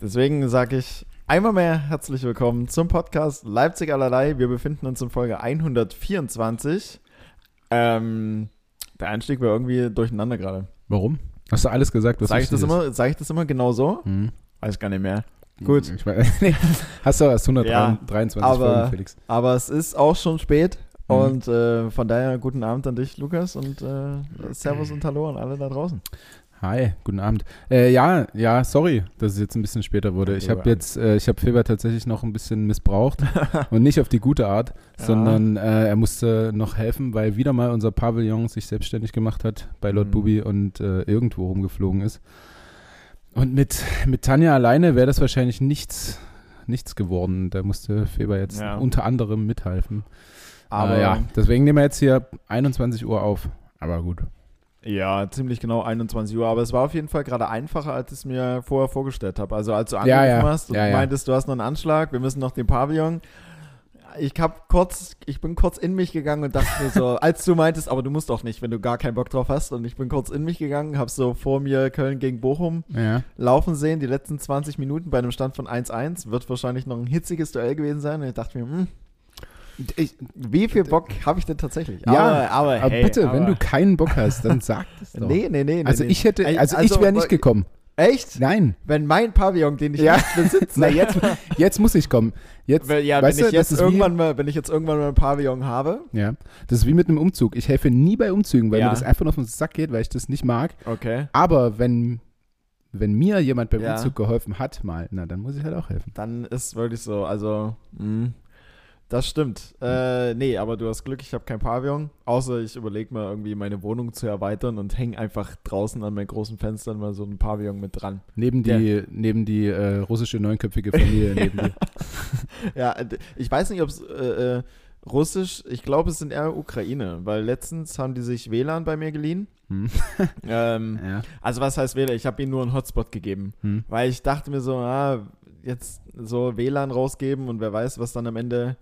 Deswegen sage ich einmal mehr herzlich willkommen zum Podcast Leipzig allerlei. Wir befinden uns in Folge 124. Ähm, der Einstieg war irgendwie durcheinander gerade. Warum? Hast du alles gesagt, was Sage ich, das immer, sag ich das immer genau so? Hm. Weiß gar nicht mehr. Gut. Ich nee. Hast du erst 123 aber- Folgen, Felix. Aber es ist auch schon spät. Mhm. Und äh, von daher guten Abend an dich, Lukas, und äh, Servus und Hallo an alle da draußen. Hi, guten Abend. Äh, ja, ja, sorry, dass es jetzt ein bisschen später wurde. Ich habe jetzt, äh, ich habe Feber tatsächlich noch ein bisschen missbraucht und nicht auf die gute Art, Ja. sondern äh, er musste noch helfen, weil wieder mal unser Pavillon sich selbstständig gemacht hat bei Lord Mhm. Bubi und äh, irgendwo rumgeflogen ist. Und mit, mit Tanja alleine wäre das wahrscheinlich nichts, nichts geworden. Da musste Feber jetzt Ja. unter anderem mithelfen. Aber Aber ja, deswegen nehmen wir jetzt hier 21 Uhr auf. Aber gut. Ja, ziemlich genau 21 Uhr. Aber es war auf jeden Fall gerade einfacher, als ich es mir vorher vorgestellt habe. Also als du Ja, angerufen ja. hast und Ja, ja. meintest, du hast noch einen Anschlag, wir müssen noch den Pavillon. Ich hab kurz, ich bin kurz in mich gegangen und dachte mir so, als du meintest, aber du musst doch nicht, wenn du gar keinen Bock drauf hast. Und ich bin kurz in mich gegangen, hab so vor mir Köln gegen Bochum Ja. laufen sehen, die letzten 20 Minuten bei einem Stand von 1-1. Wird wahrscheinlich noch ein hitziges Duell gewesen sein. Und ich dachte mir, hm, Ich, wie viel Bock habe ich denn tatsächlich? Ja, aber, aber, aber hey, bitte, wenn aber- du keinen Bock hast, dann sag das doch. Nee, nee, nee. also nee. ich hätte, also, also, ich wäre nicht aber- gekommen. Echt? Nein. Wenn mein Pavillon, den ich Ja. nicht besitze, Na, jetzt, jetzt muss ich kommen. Jetzt, Wenn- ja, weißt wenn du, ich jetzt das ist irgendwann mal, wenn ich jetzt irgendwann mal ein Pavillon habe, wie, ja, das ist wie mit einem Umzug. Ich helfe nie bei Umzügen, weil Ja. mir das einfach nur auf den Sack geht, weil ich das nicht mag. okay, Aber wenn, wenn mir jemand beim Ja. Umzug geholfen hat, mal, na, dann muss ich halt auch helfen. dann ist wirklich so, also, mh, das stimmt. Äh, nee, aber du hast Glück, ich habe kein Pavillon, außer ich überlege mal irgendwie meine Wohnung zu erweitern und hänge einfach draußen an meinen großen Fenstern mal so ein Pavillon mit dran. Neben die, neben die äh, russische neunköpfige Familie neben dir. Ja, ich weiß nicht, ob es äh, äh, russisch, ich glaube, es sind eher Ukraine, weil letztens haben die sich WLAN bei mir geliehen. Hm. Ähm, Ja. also was heißt WLAN? Ich habe ihnen nur einen Hotspot gegeben. Hm. Weil ich dachte mir so, ah, jetzt so WLAN rausgeben und wer weiß, was dann am Ende,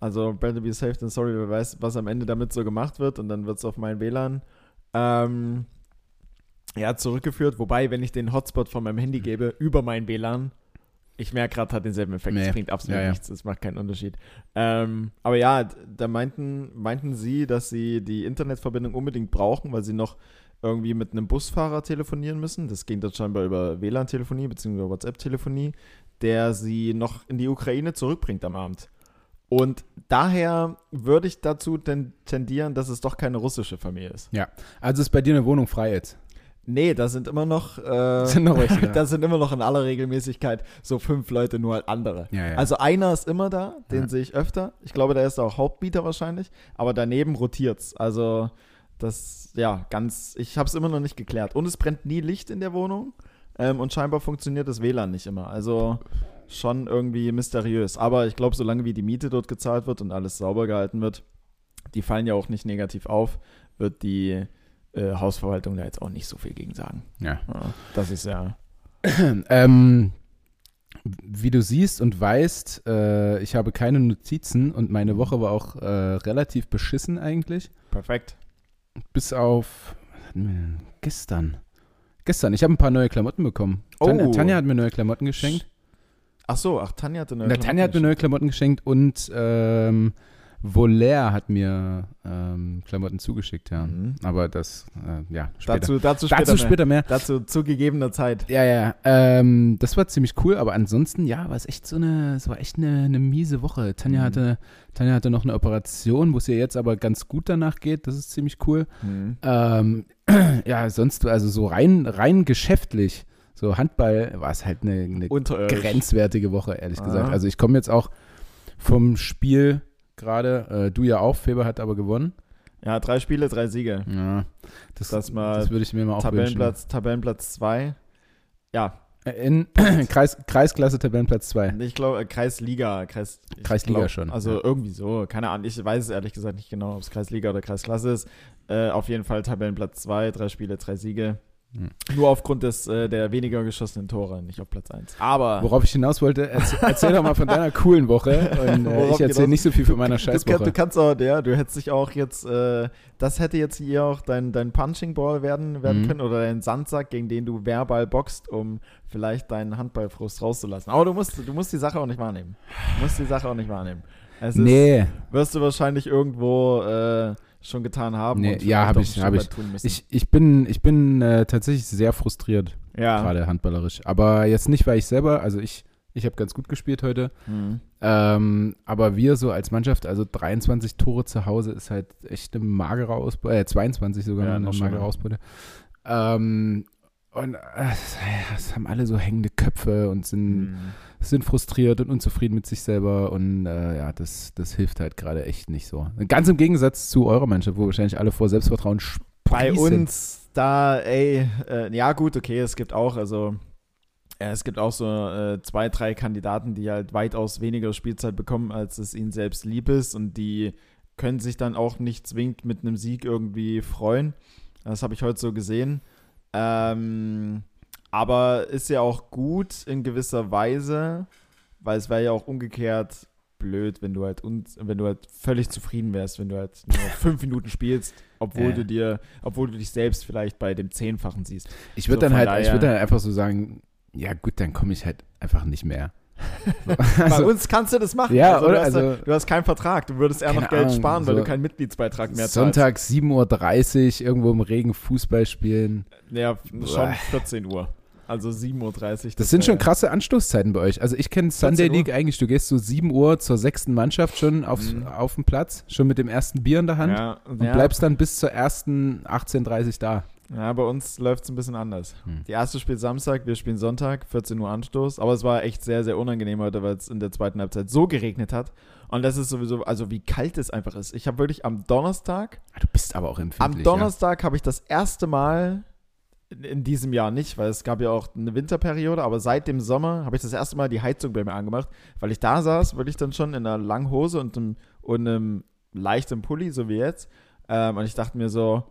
also better be safe than sorry, wer weiß, was am Ende damit so gemacht wird und dann wird es auf mein WLAN ähm, ja, zurückgeführt. Wobei, wenn ich den Hotspot von meinem Handy gebe über mein WLAN, ich merke gerade, hat denselben Effekt. Es Nee. bringt absolut Ja, nichts. Es macht keinen Unterschied. Ähm, aber ja, da meinten, meinten sie, dass sie die Internetverbindung unbedingt brauchen, weil sie noch irgendwie mit einem Busfahrer telefonieren müssen. Das ging dann scheinbar über WLAN-Telefonie bzw. WhatsApp-Telefonie, der sie noch in die Ukraine zurückbringt am Abend. Und daher würde ich dazu ten- tendieren, dass es doch keine russische Familie ist. Also ist bei dir eine Wohnung frei jetzt. Nee, da sind immer noch, äh, Sind noch welche da. sind immer noch in aller Regelmäßigkeit so fünf Leute, nur halt andere. Ja, ja. Also einer ist immer da, den Ja. sehe ich öfter. Ich glaube, der ist auch Hauptbieter wahrscheinlich, aber daneben rotiert's. Also das, ja, ganz, ich habe es immer noch nicht geklärt. Und es brennt nie Licht in der Wohnung ähm, und scheinbar funktioniert das WLAN nicht immer. Also schon irgendwie mysteriös. Aber ich glaube, solange wie die Miete dort gezahlt wird und alles sauber gehalten wird, die fallen ja auch nicht negativ auf, wird die äh, Hausverwaltung da jetzt auch nicht so viel gegen sagen. ja. Ja, das ist ja. ähm, wie du siehst und weißt, äh, ich habe keine Notizen und meine Woche war auch äh, relativ beschissen eigentlich. Perfekt. Bis auf gestern. Gestern, ich habe ein paar neue Klamotten bekommen. Tanja, Oh. Tanja hat mir neue Klamotten geschenkt. Ach so, ach, Tanja hatte eine. Na, Tanja hat mir neue Klamotten geschenkt und ähm, Volair hat mir ähm, Klamotten zugeschickt, ja. Mhm. Aber das, äh, ja, später. Dazu, dazu später. Dazu mehr. später mehr. Dazu zu gegebener Zeit. Ja, ja, ähm, das war ziemlich cool, aber ansonsten, ja, war es echt so eine, es war echt eine, eine miese Woche. Tanja Mhm. hatte, Tanja hatte noch eine Operation, wo es ihr jetzt aber ganz gut danach geht, das ist ziemlich cool. Mhm. Ähm, ja, sonst, also so rein, rein geschäftlich, so Handball war es halt eine, eine grenzwertige Woche, ehrlich Aha. gesagt. Also ich komme jetzt auch vom Spiel gerade, äh, du ja auch, Feber hat aber gewonnen. Ja, drei Spiele, drei Siege. Ja, das, Das mal das würde ich mir mal auch Tabellenplatz, Tabellenplatz zwei. Ja, wünschen. In Kreis, Kreisklasse Tabellenplatz 2. ich glaube, äh, Kreisliga. Kreis, Kreisliga glaub, schon, Also ja. irgendwie so. Keine Ahnung. Ich weiß es ehrlich gesagt nicht genau, ob es Kreisliga oder Kreisklasse ist. Äh, auf jeden Fall Tabellenplatz zwei, drei Spiele, drei Siege. Hm. Nur aufgrund des, äh, der weniger geschossenen Tore, nicht auf Platz 1. Aber Worauf ich hinaus wollte, erzähl, erzähl doch mal von deiner coolen Woche. Und äh, ich erzähle nicht so viel von meiner du, kann, du Scheißwoche. kannst auch, ja, du hättest dich auch jetzt, äh, das hätte jetzt hier auch dein, dein Punching Ball werden, werden Mhm. können oder dein Sandsack, gegen den du verbal boxt, um vielleicht deinen Handballfrust rauszulassen. Aber du musst, du musst die Sache auch nicht wahrnehmen. Du musst die Sache auch nicht wahrnehmen. Es ist, Nee, wirst du wahrscheinlich irgendwo äh, schon getan haben. Nee, und ja, vielleicht hab auch ich- hab ich. Ich, ich bin, ich bin äh, tatsächlich sehr frustriert, ja. gerade handballerisch. Aber jetzt nicht, weil ich selber, also ich, ich habe ganz gut gespielt heute. Mhm. Ähm, aber wir so als Mannschaft, also 23 Tore zu Hause ist halt echt eine magere Ausbeute, äh, 22 sogar Ja, eine magere. Ausbeute. Ähm, und äh, es haben alle so hängende Köpfe und sind, Mhm. sind frustriert und unzufrieden mit sich selber und äh, ja, das, das hilft halt gerade echt nicht so. Ganz im Gegensatz zu eurer Mannschaft, wo wahrscheinlich alle vor Selbstvertrauen Bei sprießen. uns da, ey, äh, ja gut, okay, es gibt auch, also ja, es gibt auch so äh, zwei, drei Kandidaten, die halt weitaus weniger Spielzeit bekommen, als es ihnen selbst lieb ist und die können sich dann auch nicht zwingend mit einem Sieg irgendwie freuen. Das habe ich heute so gesehen. Ähm, aber ist ja auch gut in gewisser Weise, weil es wäre ja auch umgekehrt blöd, wenn du halt uns, wenn du halt völlig zufrieden wärst, wenn du halt nur fünf Minuten spielst, obwohl Ja. du dir, obwohl du dich selbst vielleicht bei dem Zehnfachen siehst. Ich würde So, dann halt, ich würde dann einfach so sagen, ja gut, dann komme ich halt einfach nicht mehr. So, Bei also, uns kannst du das machen. Ja, du oder? Hast, Also- du hast keinen Vertrag, du würdest eher noch Geld Ahnung, sparen, weil so du keinen Mitgliedsbeitrag mehr zahlst. Sonntag 7.30 Uhr irgendwo im Regen Fußball spielen. Ja, schon Boah. 14 Uhr. Also 7.30 Uhr. Das sind schon krasse Anstoßzeiten bei euch. Also ich kenne Sunday 14 Uhr. League eigentlich, du gehst so 7 Uhr zur sechsten Mannschaft schon aufs, Mhm. auf dem Platz, schon mit dem ersten Bier in der Hand Ja, und ja. bleibst dann bis zur ersten 18.30 Uhr da. Ja, bei uns läuft es ein bisschen anders. Hm. Die erste spielt Samstag, wir spielen Sonntag, 14 Uhr Anstoß. Aber es war echt sehr, sehr unangenehm heute, weil es in der zweiten Halbzeit so geregnet hat. Und das ist sowieso, also wie kalt es einfach ist. Ich habe wirklich am Donnerstag, Ah, Du bist aber auch empfindlich. am Donnerstag habe ich das erste Mal, in, in diesem Jahr nicht, weil es gab ja auch eine Winterperiode, aber seit dem Sommer habe ich das erste Mal die Heizung bei mir angemacht, weil ich da saß, wirklich dann schon in einer langen Hose und einem, und einem leichten Pulli, so wie jetzt. Ähm, und ich dachte mir so,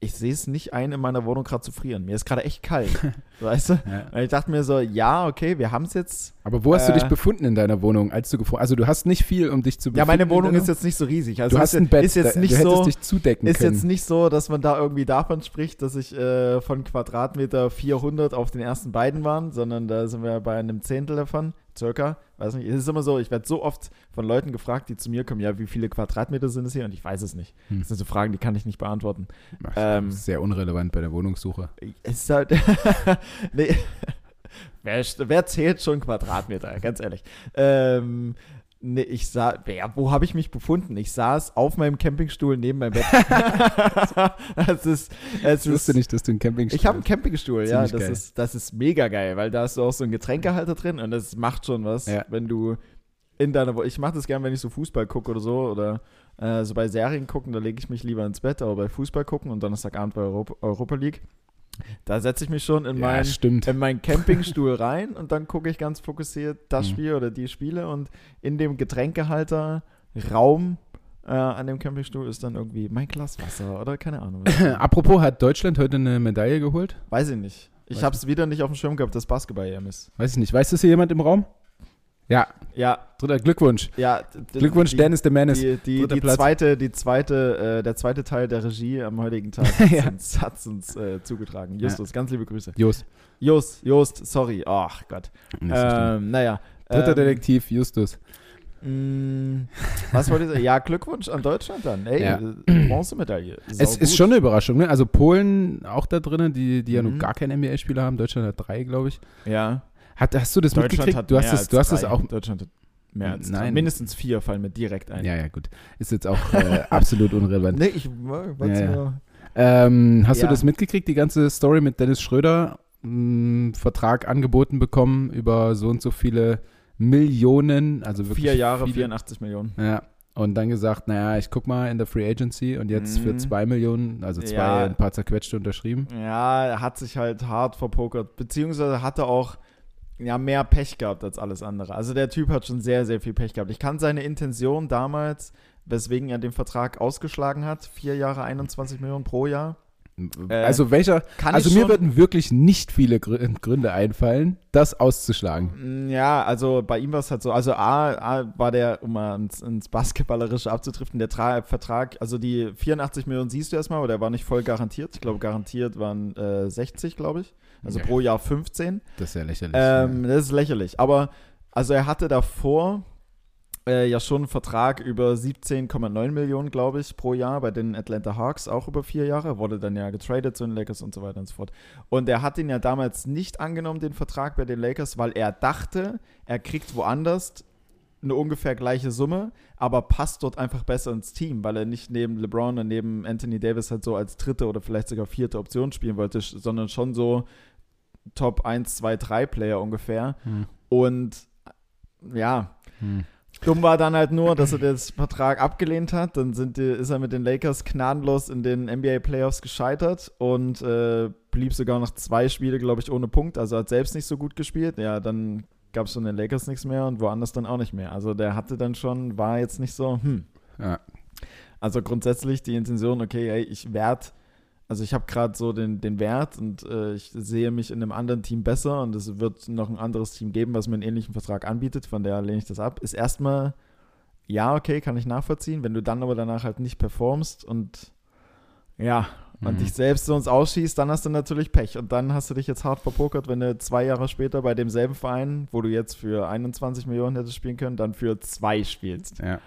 ich sehe es nicht ein, in meiner Wohnung gerade zu frieren. Mir ist gerade echt kalt. weißt du? Ja. Ich dachte mir so, ja, okay, wir haben es jetzt. Aber wo hast du Äh, dich befunden in deiner Wohnung, als du gefunden Also du hast nicht viel, um dich zu befinden. Ja, meine in Wohnung ist jetzt nicht so riesig. Also Du hast ist, ein Bett, ist jetzt da- nicht du hättest so. dich zudecken Ist können. jetzt nicht so, dass man da irgendwie davon spricht, dass ich äh, von Quadratmeter 400 auf den ersten beiden waren, sondern da sind wir bei einem Zehntel davon, circa. Weiß nicht, es ist immer so, ich werde so oft von Leuten gefragt, die zu mir kommen, ja, wie viele Quadratmeter sind es hier? Und ich weiß es nicht. Hm. Das sind so Fragen, die kann ich nicht beantworten. Ach, ähm, Sehr unrelevant bei der Wohnungssuche. Es ist halt. nee. wer, wer zählt schon Quadratmeter? Ganz ehrlich. Ähm. Nee, ich sah, wer, wo habe ich mich befunden? Ich saß auf meinem Campingstuhl neben meinem Bett. es ist, es Ich wusste ist, nicht, dass du einen Campingstuhl ich habe einen Campingstuhl, ja. Das geil. ist, das ist mega geil, weil da hast du auch so einen Getränkehalter drin und das macht schon was, Ja. wenn du in deiner, ich mache das gern, wenn ich so Fußball gucke oder so oder äh, so bei Serien gucken, da lege ich mich lieber ins Bett, aber bei Fußball gucken und Donnerstagabend bei Europa, Europa League, da setze ich mich schon in Ja, meinen stimmt. in meinen Campingstuhl rein und dann gucke ich ganz fokussiert das Mhm. Spiel oder die Spiele und in dem Getränkehalter Raum äh, an dem Campingstuhl ist dann irgendwie mein Glas Wasser oder keine Ahnung. Apropos, hat Deutschland heute eine Medaille geholt? Weiß ich nicht. Ich habe es wieder nicht auf dem Schirm gehabt, dass Basketball EM ist. Weiß ich nicht. Weiß das hier jemand im Raum? Ja, Ja, dritter Glückwunsch. ja. Glückwunsch, die, Dennis de Menace. Die, die, die zweite, die zweite, äh, der zweite Teil der Regie am heutigen Tag Ja. uns, hat uns äh, zugetragen. Justus, ganz liebe Grüße. Jost. Jost, Jost, sorry. Ach Gott. Ähm, naja. Dritter ähm, Detektiv, Justus. mh, Was wollte ich sagen? Ja, Glückwunsch an Deutschland dann. Ey, Ja. äh, Bronzemedaille. Es Sau ist gut. schon eine Überraschung, ne? Also Polen auch da drinnen, die, die ja Mhm. noch gar keinen NBA-Spieler haben. Deutschland hat drei, glaube ich. Ja. Hat, hast du das Deutschland mitgekriegt? hat du hast es, du hast es drei. auch. Deutschland hat mehr als drei. Nein. Mindestens vier fallen mir direkt ein. Ja, ja, gut. Ist jetzt auch äh, absolut unrelevant. Nee, ich wollte Ja, ja. Ähm, hast Ja. du das mitgekriegt, die ganze Story mit Dennis Schröder? Mh, Vertrag angeboten bekommen über so und so viele Millionen, also wirklich Vier Jahre, viele, 84 Millionen. Ja. Und dann gesagt, naja, ich guck mal in der Free Agency und jetzt für Mhm. zwei Millionen, also zwei, Ja. ein paar zerquetschte unterschrieben. Ja, er hat sich halt hart verpokert. Beziehungsweise hatte auch ja, mehr Pech gehabt als alles andere. Also der Typ hat schon sehr, sehr viel Pech gehabt. Ich kann seine Intention damals, weswegen er den Vertrag ausgeschlagen hat, vier Jahre 21 Millionen pro Jahr, also welcher, also mir würden wirklich nicht viele Grü- Gründe einfallen, das auszuschlagen. Mm, Ja, also bei ihm war es halt so, also A, A war der, um mal ins, ins Basketballerische abzudriften, der Tra Vertrag, also die 84 Millionen siehst du erstmal, aber der war nicht voll garantiert. Ich glaube, garantiert waren äh, 60, glaube ich. Also Ja. pro Jahr 15. Das ist ja lächerlich. Ähm, das ist lächerlich. Aber also er hatte davor äh, ja schon einen Vertrag über 17,9 Millionen, glaube ich, pro Jahr bei den Atlanta Hawks, auch über vier Jahre. Wurde dann ja getradet zu den Lakers und so weiter und so fort. Und er hat ihn ja damals nicht angenommen, den Vertrag bei den Lakers, weil er dachte, er kriegt woanders eine ungefähr gleiche Summe, aber passt dort einfach besser ins Team, weil er nicht neben LeBron und neben Anthony Davis halt so als dritte oder vielleicht sogar vierte Option spielen wollte, sondern schon so Top 1, 2, 3 Player ungefähr. Hm. Und ja, Hm. Dumm war dann halt nur, dass er den Vertrag abgelehnt hat. Dann sind die, ist er mit den Lakers gnadenlos in den NBA Playoffs gescheitert und äh, blieb sogar noch zwei Spiele, glaube ich, ohne Punkt. Also hat selbst nicht so gut gespielt. Ja, dann gab es von den Lakers nichts mehr und woanders dann auch nicht mehr. Also der hatte dann schon, war jetzt nicht so, hm. Ja. Also grundsätzlich die Intention, okay, ey, ich werde, also ich habe gerade so den, den Wert und äh, ich sehe mich in einem anderen Team besser und es wird noch ein anderes Team geben, was mir einen ähnlichen Vertrag anbietet, von daher lehne ich das ab. Ist erstmal, ja, okay, kann ich nachvollziehen, wenn du dann aber danach halt nicht performst und ja, und Mhm. dich selbst sonst ausschießt, dann hast du natürlich Pech. Und dann hast du dich jetzt hart verpokert, wenn du zwei Jahre später bei demselben Verein, wo du jetzt für 21 Millionen hättest spielen können, dann für zwei spielst. ja.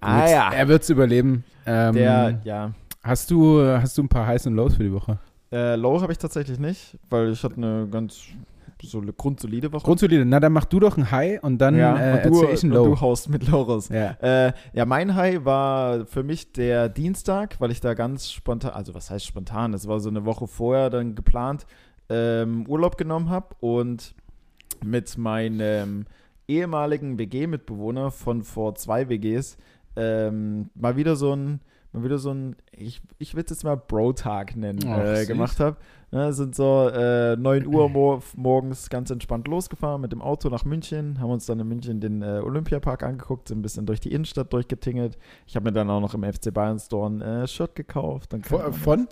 Ah Gut, ja. Er wird es überleben. Ähm, Der, ja, hast, du, hast du ein paar Highs und Lows für die Woche? Äh, Low habe ich tatsächlich nicht, weil ich hatte eine ganz so eine grundsolide Woche. Grundsolide. Na, dann mach du doch ein High und dann ja, äh, und, du, erzähl ich ein und Low. du haust mit Low raus. ja. Äh, ja, mein High war für mich der Dienstag, weil ich da ganz spontan, also was heißt spontan, es war so eine Woche vorher dann geplant, ähm, Urlaub genommen habe und mit meinem ehemaligen WG-Mitbewohner von vor zwei WGs ähm, mal wieder so ein, mal wieder so ein, ich, ich würde es jetzt mal Bro-Tag nennen, Ach, äh, gemacht habe. Ne, sind so äh, 9 Uhr mor morgens ganz entspannt losgefahren mit dem Auto nach München, haben uns dann in München den äh, Olympiapark angeguckt, sind ein bisschen durch die Innenstadt durchgetingelt. Ich habe mir dann auch noch im FC Bayern Store ein äh, Shirt gekauft. Dann Von? von?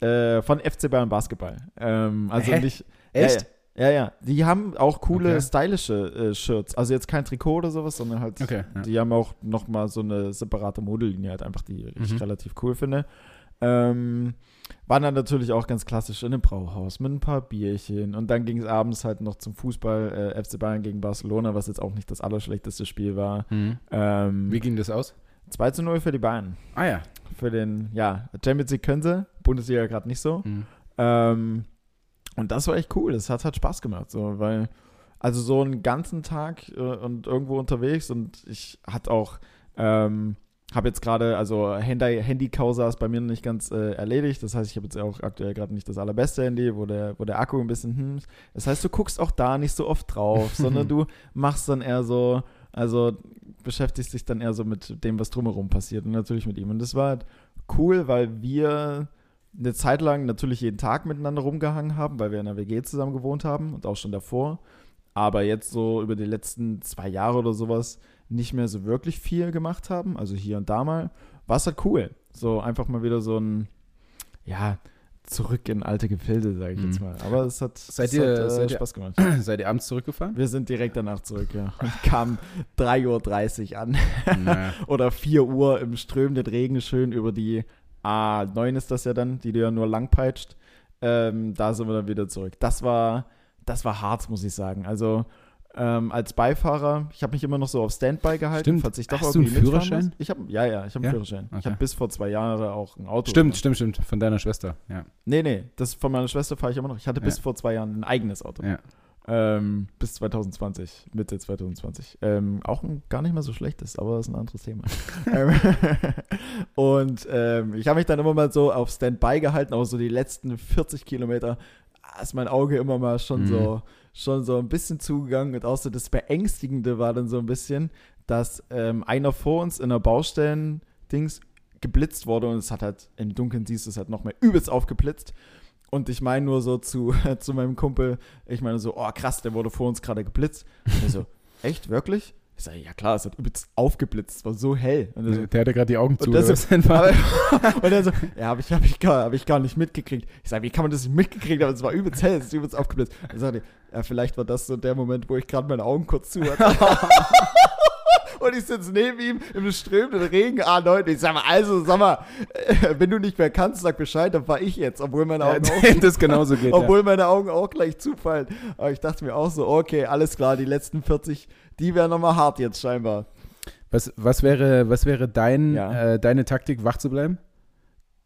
Äh, von FC Bayern Basketball. Ähm, also Hä? nicht. Echt? Ja, ja. Die haben auch coole, Okay. stylische äh, Shirts. Also jetzt kein Trikot oder sowas, sondern halt, Okay. Ja. die haben auch nochmal so eine separate Modellinie halt einfach, die ich Mhm. relativ cool finde. Ähm, waren dann natürlich auch ganz klassisch in einem Brauhaus mit ein paar Bierchen und dann ging es abends halt noch zum Fußball äh, FC Bayern gegen Barcelona, was jetzt auch nicht das allerschlechteste Spiel war. Mhm. Ähm, Wie ging das aus? 2 zu 0 für die Bayern. Ah ja. Für den, ja, Champions League können sie, Bundesliga gerade nicht so. Mhm. Ähm, und das war echt cool. Das hat, hat Spaß gemacht, so, weil, also so einen ganzen Tag äh, und irgendwo unterwegs und ich hatte auch, ähm, habe jetzt gerade, also Handy, Handy-Causa ist bei mir noch nicht ganz äh, erledigt. Das heißt, ich habe jetzt auch aktuell gerade nicht das allerbeste Handy, wo der, wo der Akku ein bisschen, hm. Das heißt, du guckst auch da nicht so oft drauf, sondern du machst dann eher so, also beschäftigst dich dann eher so mit dem, was drumherum passiert und natürlich mit ihm. Und das war halt cool, weil wir eine Zeit lang natürlich jeden Tag miteinander rumgehangen haben, weil wir in einer WG zusammen gewohnt haben und auch schon davor. Aber jetzt so über die letzten zwei Jahre oder sowas nicht mehr so wirklich viel gemacht haben, also hier und da mal, war es halt cool. So einfach mal wieder so ein, ja, zurück in alte Gefilde, sage ich Mhm. jetzt mal. Aber es hat, Seid es ihr- hat äh, seid Spaß gemacht. Seid ihr abends zurückgefahren? Wir sind direkt danach zurück, ja. Und kamen 3.30 Uhr an. naja. Oder 4 Uhr im strömenden Regen schön über die A9 ist das ja dann, die du ja nur lang peitscht. Ähm, da sind wir dann wieder zurück. Das war, das war hart, muss ich sagen. Also ähm, als Beifahrer, ich habe mich immer noch so auf Standby gehalten, Stimmt. falls ich doch Hast du einen irgendwie Führerschein? muss. Ich habe, ja, ja, ich habe einen Ja? Führerschein. Ich Okay. habe bis vor zwei Jahren auch ein Auto. Stimmt, gemacht. stimmt, stimmt. Von deiner Schwester. Ja. Nee, nee, das von meiner Schwester fahre ich immer noch. Ich hatte bis Ja. vor zwei Jahren ein eigenes Auto. ja. Ähm, bis 2020, Mitte 2020. Ähm, auch ein gar nicht mal so schlechtes, aber das ist ein anderes Thema. Ähm, und ähm, ich habe mich dann immer mal so auf Standby gehalten, aber so die letzten 40 Kilometer ah, ist mein Auge immer mal schon Mhm. so schon so ein bisschen zugegangen und auch so das Beängstigende war dann so ein bisschen, dass ähm, einer vor uns in der Baustellen-Dings geblitzt wurde und es hat halt im Dunkeln siehst du es halt noch mehr übelst aufgeblitzt. Und ich meine nur so zu, zu meinem Kumpel, ich meine so, oh krass, der wurde vor uns gerade geblitzt. Und ich so, echt, wirklich? Ich sage, ja klar, es hat übelst aufgeblitzt, es war so hell. Und er so, Der hatte gerade die Augen zu. und, so, und er so, ja, habe ich, hab ich, gar, hab ich gar nicht mitgekriegt. Ich sage, wie kann man das nicht mitgekriegt haben? Es war übelst hell, es ist übelst aufgeblitzt. Er sagte, ja, vielleicht war das so der Moment, wo ich gerade meine Augen kurz zu hatte. Und ich sitze neben ihm im strömenden Regen, A9. Ich sag mal, also, sag mal, äh, wenn du nicht mehr kannst, sag Bescheid, dann fahr ich jetzt, obwohl meine Ja, Augen auch das genauso geht. Ja. obwohl meine Augen auch gleich zufallen. Aber ich dachte mir auch so, okay, alles klar, die letzten 40, die wären nochmal hart jetzt scheinbar. Was, was wäre, was wäre dein, Ja. äh, deine Taktik, wach zu bleiben?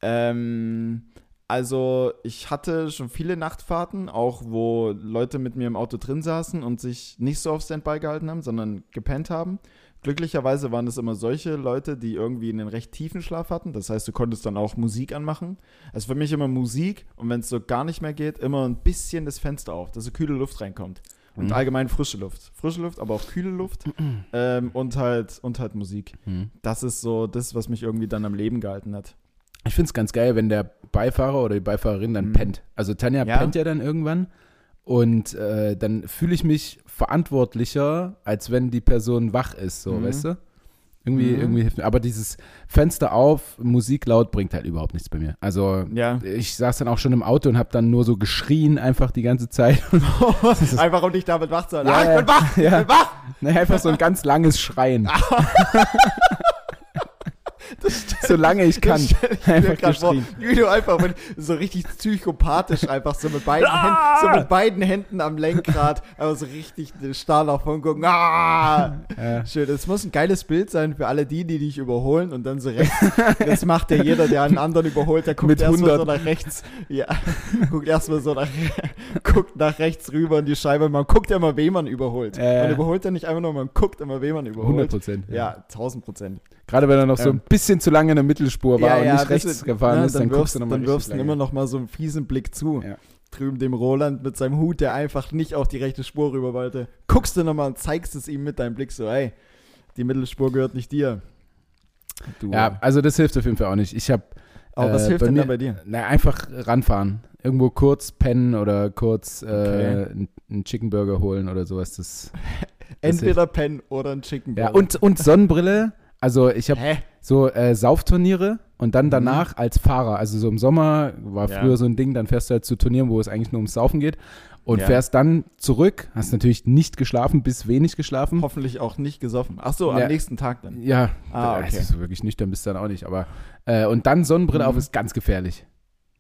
Ähm, also ich hatte schon viele Nachtfahrten, auch wo Leute mit mir im Auto drin saßen und sich nicht so auf Standby gehalten haben, sondern gepennt haben. Glücklicherweise waren es immer solche Leute, die irgendwie einen recht tiefen Schlaf hatten. Das heißt, du konntest dann auch Musik anmachen. Also für mich immer Musik und wenn es so gar nicht mehr geht, immer ein bisschen das Fenster auf, dass so kühle Luft reinkommt. Und Mhm. allgemein frische Luft. Frische Luft, aber auch kühle Luft. ähm, und halt, und halt Musik. Hm. Das ist so das, was mich irgendwie dann am Leben gehalten hat. Ich finde es ganz geil, wenn der Beifahrer oder die Beifahrerin dann Mhm. pennt. Also Tanja Ja. pennt ja dann irgendwann und äh, dann fühle ich mich verantwortlicher, als wenn die Person wach ist, so, Mhm. weißt du? Irgendwie, Mhm. irgendwie hilft mir. Aber dieses Fenster auf, Musik laut bringt halt überhaupt nichts bei mir. Also Ja. ich saß dann auch schon im Auto und habe dann nur so geschrien einfach die ganze Zeit. Einfach um dich damit wach zu halten. Ja, ah, ich bin wach! Ja. Ich bin wach! Nee, einfach so ein ganz langes Schreien. Solange ich kann. Ich Einfach vor, wie du einfach mit, so richtig psychopathisch einfach so mit beiden, Händen, so mit beiden Händen am Lenkrad, aber so richtig den Stahl nach vorn gucken. Ah! Ja. Schön, das muss ein geiles Bild sein für alle die, die dich überholen und dann so rechts. Das macht ja jeder, der einen anderen überholt, der guckt erstmal so 100. nach rechts. Ja, guckt erstmal so nach, guckt nach rechts rüber in die Scheibe. Man guckt ja immer, wen man überholt. Äh. Man überholt ja nicht einfach nur, man guckt immer, wen man 100 überholt. Prozent. Ja, 1000 Prozent. Gerade wenn er noch so Ähm. ein bisschen zu lange in der Mittelspur war und nicht rechts das- gefahren ja, ist, dann, wirfst, guckst du nochmal Dann wirfst du immer noch mal so einen fiesen Blick zu. Ja. Drüben dem Roland mit seinem Hut, der einfach nicht auf die rechte Spur rüber wollte. Guckst du nochmal und zeigst es ihm mit deinem Blick so, ey, die Mittelspur gehört nicht dir. Du. Ja, also das hilft auf jeden Fall auch nicht. Ich habe Aber was äh, hilft bei denn mir- da bei dir? na, einfach ranfahren. Irgendwo kurz pennen oder kurz äh, Okay. einen- einen Chicken Burger holen oder sowas. Das, Entweder Pen oder ein Chicken ja, Burger. und, und Sonnenbrille. Also ich habe so äh, Saufturniere und dann Mhm. danach als Fahrer. Also so im Sommer war Ja. früher so ein Ding, dann fährst du halt zu Turnieren, wo es eigentlich nur ums Saufen geht und Ja. fährst dann zurück. Hast natürlich nicht geschlafen, bis wenig geschlafen. Hoffentlich auch nicht gesoffen. Ach so, Ja. am nächsten Tag dann. Ja, Ah, also okay. so wirklich nüchtern bist du dann auch nicht. Aber äh, und dann Sonnenbrille Mhm. auf ist ganz gefährlich.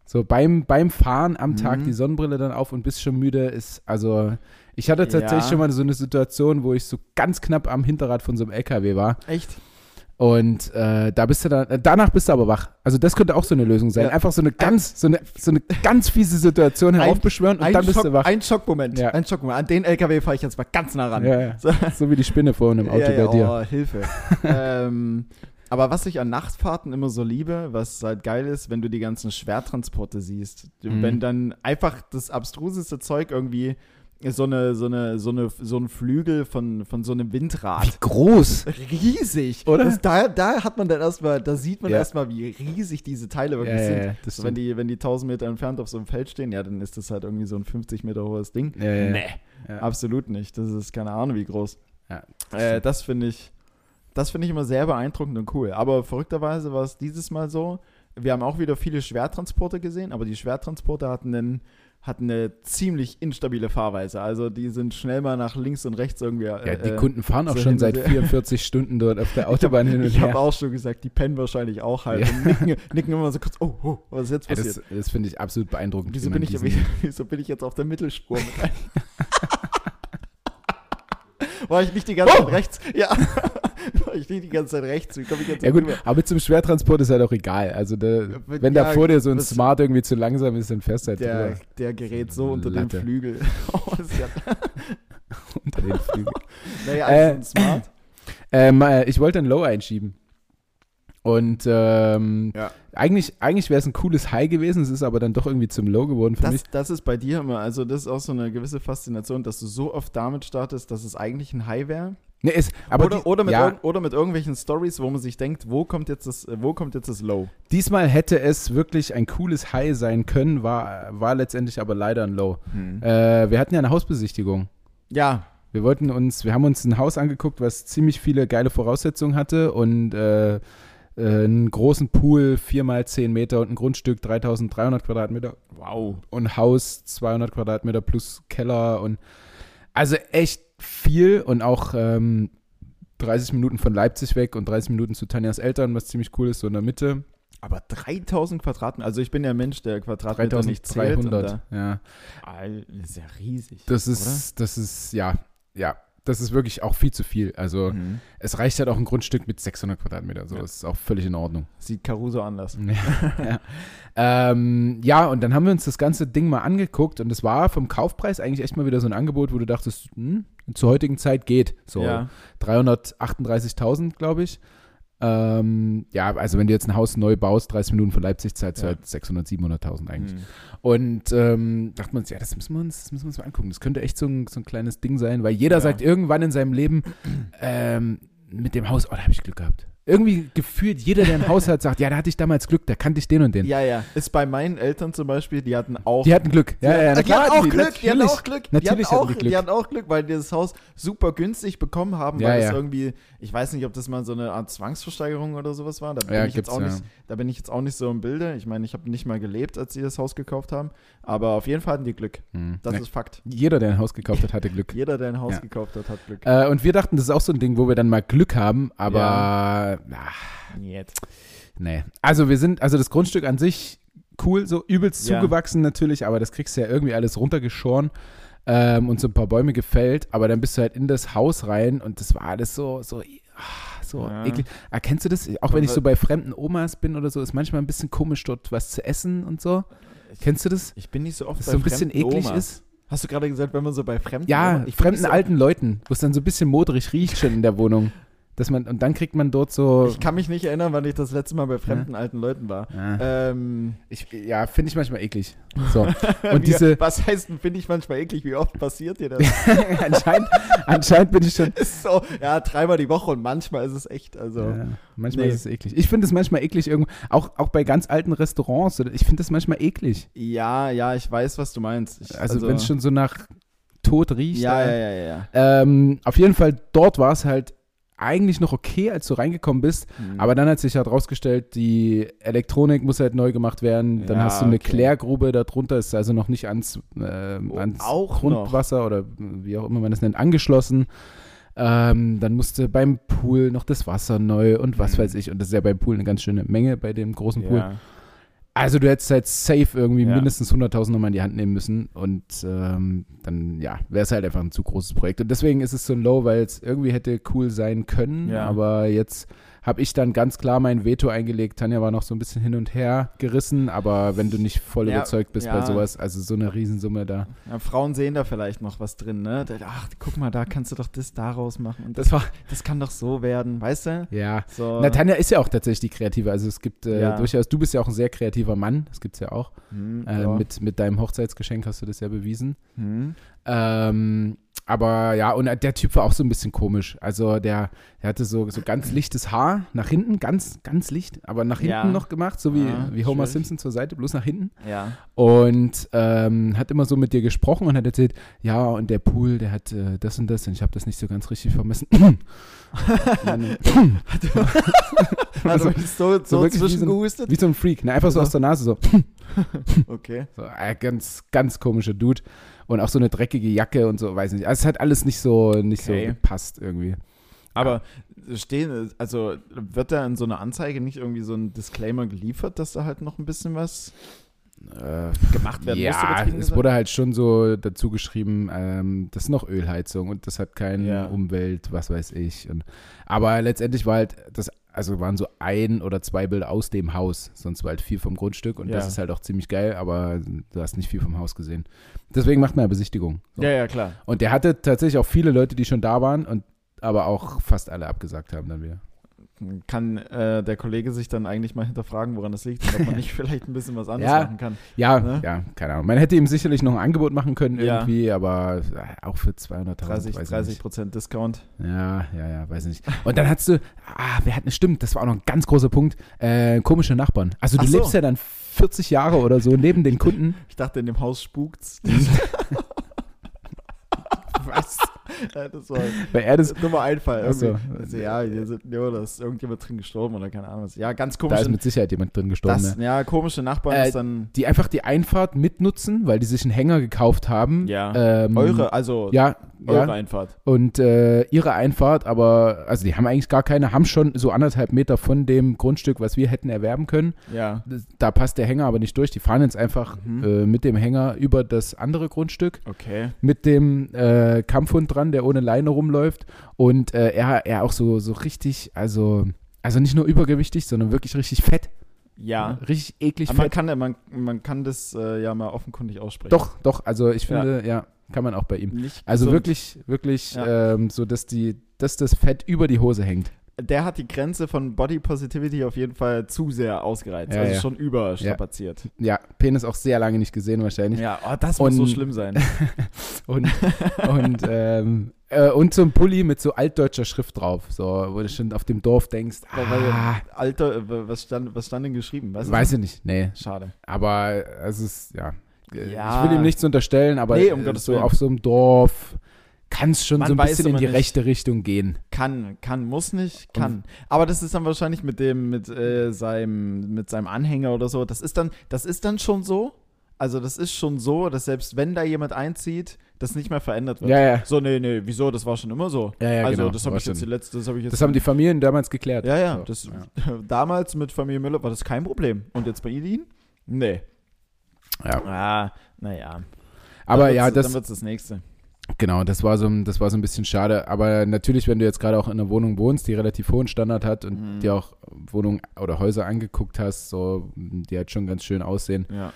So beim, beim Fahren am Tag Mhm. die Sonnenbrille dann auf und bist schon müde ist, also ich hatte tatsächlich Ja. schon mal so eine Situation, wo ich so ganz knapp am Hinterrad von so einem LKW war Echt? Und äh, da bist du dann, äh, danach bist du aber wach. Also das könnte auch so eine Lösung sein. Ja. Einfach so eine ganz, so eine, so eine ganz fiese Situation heraufbeschwören und dann bist Schock, du wach. ein Schockmoment. Ja. Ein Schockmoment. An den LKW fahre ich jetzt mal ganz nah ran. Ja. So. So wie die Spinne vorhin im Auto bei dir. Oh, Hilfe. ähm, aber was ich an Nachtfahrten immer so liebe, was halt geil ist, wenn du die ganzen Schwertransporte siehst. Mhm. Wenn dann einfach das abstruseste Zeug irgendwie so eine, so eine, so eine, so ein Flügel von, von so einem Windrad. Groß. Riesig. Oder? Das, da, da hat man dann erstmal, da sieht man Ja. erstmal, wie riesig diese Teile wirklich Ja, sind. ja, das So, wenn, die, wenn die 1000 Meter entfernt auf so einem Feld stehen, ja, dann ist das halt irgendwie so ein 50 Meter hohes Ding. Nee, absolut nicht. Das ist keine Ahnung, wie groß. Ja, Äh, das finde ich, das finde ich immer sehr beeindruckend und cool. Aber verrückterweise war es dieses Mal so. Wir haben auch wieder viele Schwertransporte gesehen, aber die Schwertransporte hatten, einen, hatten eine ziemlich instabile Fahrweise. Also die sind schnell mal nach links und rechts irgendwie. Ja, Äh, die Kunden fahren auch so schon seit her. 44 Stunden dort auf der Autobahn hin und Ich habe her. auch schon gesagt, die pennen wahrscheinlich auch halt. Ja. Und nicken, nicken immer so kurz, oh, oh, was ist jetzt Ja, passiert? das das finde ich absolut beeindruckend. wieso, bin ich, wieso bin ich jetzt auf der Mittelspur mit? War ich nicht die ganze Oh! Zeit rechts? Ja. Ich nicht die ganze Zeit rechts? Wie komme ich jetzt Ja gut, rüber? aber zum Schwertransport ist halt auch egal. Also der, wenn da Ja, vor dir so ein Smart irgendwie zu langsam ist, dann fährst du halt Der, drüber der gerät so unter Latte. den Flügel. Oh, ja, unter den Flügel. naja, Äh, also ein Smart. ähm, äh, ich wollte ein Low einschieben. Und ähm, Ja. eigentlich, eigentlich wäre es ein cooles High gewesen, es ist aber dann doch irgendwie zum Low geworden für mich. Das, das ist bei dir immer, also das ist auch so eine gewisse Faszination, dass du so oft damit startest, dass es eigentlich ein High wäre. Nee, ist, aber oder, die- oder, mit ja, oder mit irgendwelchen Stories, wo man sich denkt, wo kommt jetzt das, wo kommt jetzt das Low? diesmal hätte es wirklich ein cooles High sein können, war, war letztendlich aber leider ein Low. Äh, wir hatten ja eine Hausbesichtigung. Ja, Wir wollten uns, wir haben uns ein Haus angeguckt, was ziemlich viele geile Voraussetzungen hatte und äh, äh, einen großen Pool, 4 mal 10 Meter und ein Grundstück, 3300 Quadratmeter Wow. und Haus 200 Quadratmeter plus Keller und also echt viel und auch ähm, 30 Minuten von Leipzig weg und 30 Minuten zu Tanjas Eltern, was ziemlich cool ist, so in der Mitte. Aber 3000 Quadratmeter, also ich bin ja Mensch, der Quadratmeter nicht zählt. 3300, ja. Da, Al- das ist ja riesig. Das ist, das ist, ja, ja, das ist wirklich auch viel zu viel. Also? Mhm. es reicht halt auch ein Grundstück mit 600 Quadratmeter, so Ja. das ist auch völlig in Ordnung. Sieht Caruso anders. Ja, ja. Ähm, ja, und dann haben wir uns das ganze Ding mal angeguckt und es war vom Kaufpreis eigentlich echt mal wieder so ein Angebot, wo du dachtest, hm, zur heutigen Zeit geht. So Ja. 338.000, glaube ich. Ähm, ja, also wenn du jetzt ein Haus neu baust, 30 Minuten von Leipzig, du Ja. halt 600, 700.000 eigentlich. Mhm. Und ähm, dachte man uns, ja, das müssen wir uns, das müssen wir uns mal angucken. Das könnte echt so ein, so ein kleines Ding sein, weil jeder Ja. sagt irgendwann in seinem Leben ähm, mit dem Haus, oh, da habe ich Glück gehabt. Irgendwie gefühlt, jeder, der ein Haus hat, sagt, ja, da hatte ich damals Glück, da kannte ich den und den. Ja, ja. Ist bei meinen Eltern zum Beispiel, die hatten auch. Die hatten Glück. Ja, ja, na die hatten auch Glück, die hatten auch Glück. Natürlich die hatten die Glück. Die hatten auch Glück, weil die das Haus super günstig bekommen haben, Ja, weil es ja. irgendwie, ich weiß nicht, ob das mal so eine Art Zwangsversteigerung oder sowas war. Da bin, Ja, ich, jetzt auch ja. nicht, da bin ich jetzt auch nicht so im Bilde. Ich meine, ich habe nicht mal gelebt, als sie das Haus gekauft haben. Aber auf jeden Fall hatten die Glück. Hm. Das Ja, ist Fakt. Jeder, der ein Haus gekauft hat, hatte Glück. Jeder, der ein Haus Ja. gekauft hat, hat Glück. Äh, und wir dachten, das ist auch so ein Ding, wo wir dann mal Glück haben, aber Ach, Jetzt. nee. Also wir sind, also das Grundstück an sich cool, so übelst Ja. zugewachsen natürlich, aber das kriegst du ja irgendwie alles runtergeschoren ähm, und so ein paar Bäume gefällt, aber dann bist du halt in das Haus rein und das war alles so, so, ah, so Ja. eklig. Erkennst du das? Auch wenn ich so bei fremden Omas bin oder so, ist manchmal ein bisschen komisch, dort was zu essen und so. Kennst du das? Ich bin nicht so oft Dass bei so ein bisschen eklig Omas. ist? Hast du gerade gesagt, wenn man so bei fremden Ja, Omas- ich fremden alten Leuten, wo es dann so ein bisschen modrig riecht schon in der Wohnung. Dass man, und dann kriegt man dort so. Ich kann mich nicht erinnern, wann ich das letzte Mal bei fremden alten Leuten war. ja, Ähm, ich, ja finde ich manchmal eklig. So. Und diese, was heißt denn, finde ich manchmal eklig, wie oft passiert dir das? anscheinend, anscheinend bin ich schon. ist so, ja, dreimal die Woche und manchmal ist es echt, also. Ja, manchmal Nee. ist es eklig. Ich finde es manchmal eklig, irgendwo, auch, auch bei ganz alten Restaurants. Ich finde das manchmal eklig. Ja, ja, ich weiß, was du meinst. Ich, Also, wenn es schon so nach Tod riecht. Ja, da- ja, ja, ja. ja. Ähm, auf jeden Fall, dort war es halt eigentlich noch okay, als du reingekommen bist. Hm. Aber dann hat sich halt rausgestellt, die Elektronik muss halt neu gemacht werden. Dann Ja, hast du eine okay. Klärgrube darunter, ist also noch nicht ans, Oh, ans auch Grundwasser oder wie auch immer man das nennt, angeschlossen. Ähm, dann musste beim Pool noch das Wasser neu und was Mhm. weiß ich. Und das ist ja beim Pool eine ganz schöne Menge bei dem großen Pool. ja. Also du hättest halt safe irgendwie Ja. mindestens 100.000 nochmal in die Hand nehmen müssen und ähm, dann, ja, wäre es halt einfach ein zu großes Projekt. Und deswegen ist es so low, weil es irgendwie hätte cool sein können, Ja. aber jetzt habe ich dann ganz klar mein Veto eingelegt. Tanja war noch so ein bisschen hin und her gerissen, aber wenn du nicht voll Ja, überzeugt bist bei ja. sowas, also so eine Riesensumme da. ja, Frauen sehen da vielleicht noch was drin, ne? Ach, guck mal, da kannst du doch das daraus machen. Und das, war, das kann doch so werden, weißt du? ja. So. Na, Tanja ist ja auch tatsächlich die Kreative. Also es gibt äh, durchaus, du bist ja auch ein sehr kreativer Mann, das gibt es ja auch. Hm, Äh, mit, mit deinem Hochzeitsgeschenk hast du das ja bewiesen. Hm. Ähm, aber ja, und der Typ war auch so ein bisschen komisch. Also der, der hatte so, so ganz lichtes Haar nach hinten, ganz, ganz licht, aber nach hinten Ja. noch gemacht, so wie, Ah, wie Homer schwierig. Simpson zur Seite, bloß nach hinten. Ja. Und ähm, hat immer so mit dir gesprochen und hat erzählt, ja, und der Pool, der hat äh, das und das und ich habe das nicht so ganz richtig vermessen. Also, so, so, so wirklich wie so ein- zwischengehustet? wie so ein Freak, ne? einfach so So. aus der Nase so. Okay. So, äh, ganz, ganz komischer Dude. Und auch so eine dreckige Jacke und so, weiß nicht. Also es hat alles nicht so, nicht Okay. so gepasst irgendwie. Aber stehen, also wird da in so einer Anzeige nicht irgendwie so ein Disclaimer geliefert, dass da halt noch ein bisschen was Äh, gemacht werden muss? ja, übertrieben es wurde halt schon so dazu geschrieben, ähm, das ist noch Ölheizung und das hat keine Ja. Umwelt, was weiß ich. Und, aber letztendlich war halt das, also waren so ein oder zwei Bilder aus dem Haus, sonst war halt viel vom Grundstück und das Ja. ist halt auch ziemlich geil, aber du hast nicht viel vom Haus gesehen. Deswegen macht man ja Besichtigung. So. Ja, ja, klar. Und der hatte tatsächlich auch viele Leute, die schon da waren und aber auch fast alle abgesagt haben dann wieder. Kann äh, der Kollege sich dann eigentlich mal hinterfragen, woran das liegt und ob man nicht vielleicht ein bisschen was anderes Ja. machen kann. Ja, Ne? ja, keine Ahnung. Man hätte ihm sicherlich noch ein Angebot machen können Ja. irgendwie, aber äh, auch für 200.000. 30, weiß ich 30 nicht. Prozent Discount. Ja, ja, ja, weiß ich nicht. Und dann hast du, ah, wer hat, ne, stimmt, das war auch noch ein ganz großer Punkt, äh, komische Nachbarn. Also du so. lebst ja dann 40 Jahre oder so neben den Kunden. Ich dachte, in dem Haus spukt's. Was? Das war Weil er das, ein. Ach so. Irgendwie. Also, ja, hier sind, ja, da ist irgendjemand drin gestorben oder keine Ahnung was. Ja, ganz da ist mit Sicherheit jemand drin gestorben. das, ja. ja, komische Nachbarn Äh, ist dann, Die einfach die Einfahrt mitnutzen, weil die sich einen Hänger gekauft haben. ja, Ähm, eure, also Ja, eure ja. Einfahrt. Und äh, ihre Einfahrt, aber, also die haben eigentlich gar keine, haben schon so anderthalb Meter von dem Grundstück, was wir hätten erwerben können. Ja, Da passt der Hänger aber nicht durch. Die fahren jetzt einfach Mhm. äh, mit dem Hänger über das andere Grundstück, okay. mit dem äh, Kampfhund dran, der ohne Leine rumläuft. Und äh, er, er auch so, so richtig, also, also nicht nur übergewichtig, sondern wirklich richtig fett. Ja. Richtig eklig Aber man fett. kann, ja- man, man kann das äh, ja mal offenkundig aussprechen. Doch, doch, also ich Ja. finde, ja, kann man auch bei ihm. Nicht Also gesund. wirklich, wirklich, Ja. ähm, so dass die, dass das Fett über die Hose hängt. Der hat die Grenze von Body Positivity auf jeden Fall zu sehr ausgereizt. Ja, also ja. schon überstrapaziert. Ja, Penis auch sehr lange nicht gesehen wahrscheinlich. Ja, oh, das muss so Und- schlimm sein. Und, und, ähm, äh, und so ein Pulli mit so altdeutscher Schrift drauf, so, wo du schon auf dem Dorf denkst, ah, Alter, was stand, was stand denn geschrieben? Weißt weiß ich nicht, nee. Schade. Aber es ist, ja. Äh, Ja. Ich will ihm nichts unterstellen, aber Nee, um so auf so einem Dorf kann es schon Man so ein bisschen in die nicht. rechte Richtung gehen. Kann, kann, muss nicht, kann. Aber das ist dann wahrscheinlich mit dem, mit äh, seinem, mit seinem Anhänger oder so. Das ist dann, das ist dann schon so. Also das ist schon so, dass selbst wenn da jemand einzieht, das nicht mehr verändert wird. Ja, ja. So, nee, nee, wieso? Das war schon immer so. Ja, ja, also genau, das habe ich jetzt die letzte, das habe ich jetzt. Das haben die Familien damals geklärt. ja, ja, So, das, ja. damals mit Familie Müller war das kein Problem. Und jetzt bei Idin? Nee. Ja. Ah, naja. Aber Dann ja, das, Dann wird das nächste. Genau, das war so, ein- das war so ein bisschen schade. Aber natürlich, wenn du jetzt gerade auch in einer Wohnung wohnst, die relativ hohen Standard hat und Mhm. dir auch Wohnungen oder Häuser angeguckt hast, so, die halt schon ganz schön aussehen. Ja.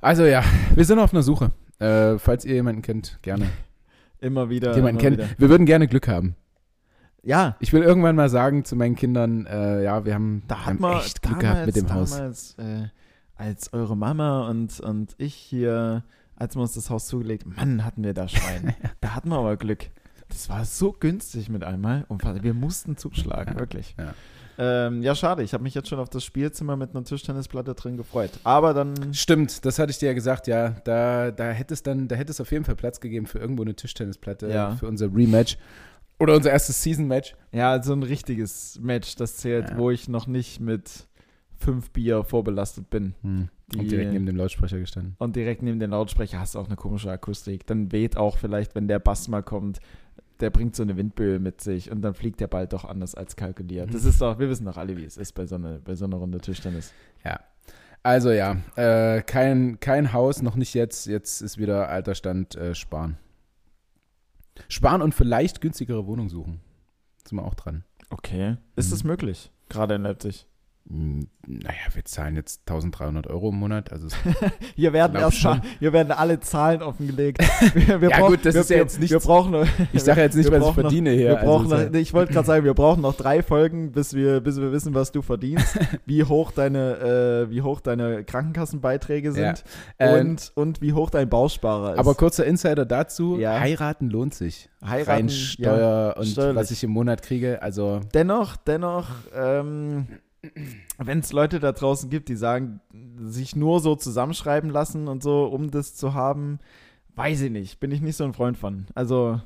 Also ja, wir sind auf einer Suche. Äh, falls ihr jemanden kennt, gerne. Immer wieder. jemanden kennt. Wieder. Wir würden gerne Glück haben. Ja, Ich will irgendwann mal sagen zu meinen Kindern, äh, ja, wir haben, da wir haben man echt Glück damals, gehabt mit dem Haus. damals, äh, als eure Mama und, und ich hier, als wir uns das Haus zugelegt Mann, hatten wir da Schwein. da hatten wir aber Glück. Das war so günstig mit einmal und wir mussten zuschlagen, Ja, wirklich. ja. Ähm, ja, schade. Ich habe mich jetzt schon auf das Spielzimmer mit einer Tischtennisplatte drin gefreut. Aber dann, Stimmt, das hatte ich dir ja gesagt, ja. Da, da hätte es dann, da hätte es auf jeden Fall Platz gegeben für irgendwo eine Tischtennisplatte Ja. für unser Rematch. Oder unser erstes Season-Match. ja, so ein richtiges Match, das zählt, Ja. wo ich noch nicht mit fünf Bier vorbelastet bin. Hm. Die- Und direkt neben dem Lautsprecher gestanden. Und direkt neben den Lautsprecher hast du auch eine komische Akustik. Dann weht auch vielleicht, wenn der Bass mal kommt, der bringt so eine Windböe mit sich und dann fliegt der Ball doch anders als kalkuliert. Das ist doch, wir wissen doch alle, wie es ist bei so einer, bei so einer Runde Tischtennis. Ja. Also ja, äh, kein, kein Haus, noch nicht jetzt. Jetzt ist wieder alter Stand äh, sparen. Sparen und vielleicht günstigere Wohnung suchen. Sind wir auch dran. Okay. Ist Mhm. das möglich? Gerade in Leipzig. Naja, wir zahlen jetzt 1300 Euro im Monat. Also Hier werden erstmal, schon. hier werden alle Zahlen offengelegt. Wir, wir Ja, brauchen- gut, das wir, ist ja jetzt nichts- Wir brauchen noch, ich sage jetzt nicht, was ich noch- verdiene hier. also, noch, es ist ja- ich wollte gerade sagen, wir brauchen noch drei Folgen, bis wir, bis wir wissen, was du verdienst, wie hoch deine, äh, wie hoch deine Krankenkassenbeiträge Ja. sind Ähm, und, und wie hoch dein Bausparer ist. aber kurzer Insider dazu: Ja. Heiraten lohnt sich. Heiraten, Rein ja, Steuer und steuerlich. was ich im Monat kriege. Also, dennoch, dennoch, ähm, wenn es Leute da draußen gibt, die sagen, sich nur so zusammenschreiben lassen und so, um das zu haben, weiß ich nicht, bin ich nicht so ein Freund von. Also,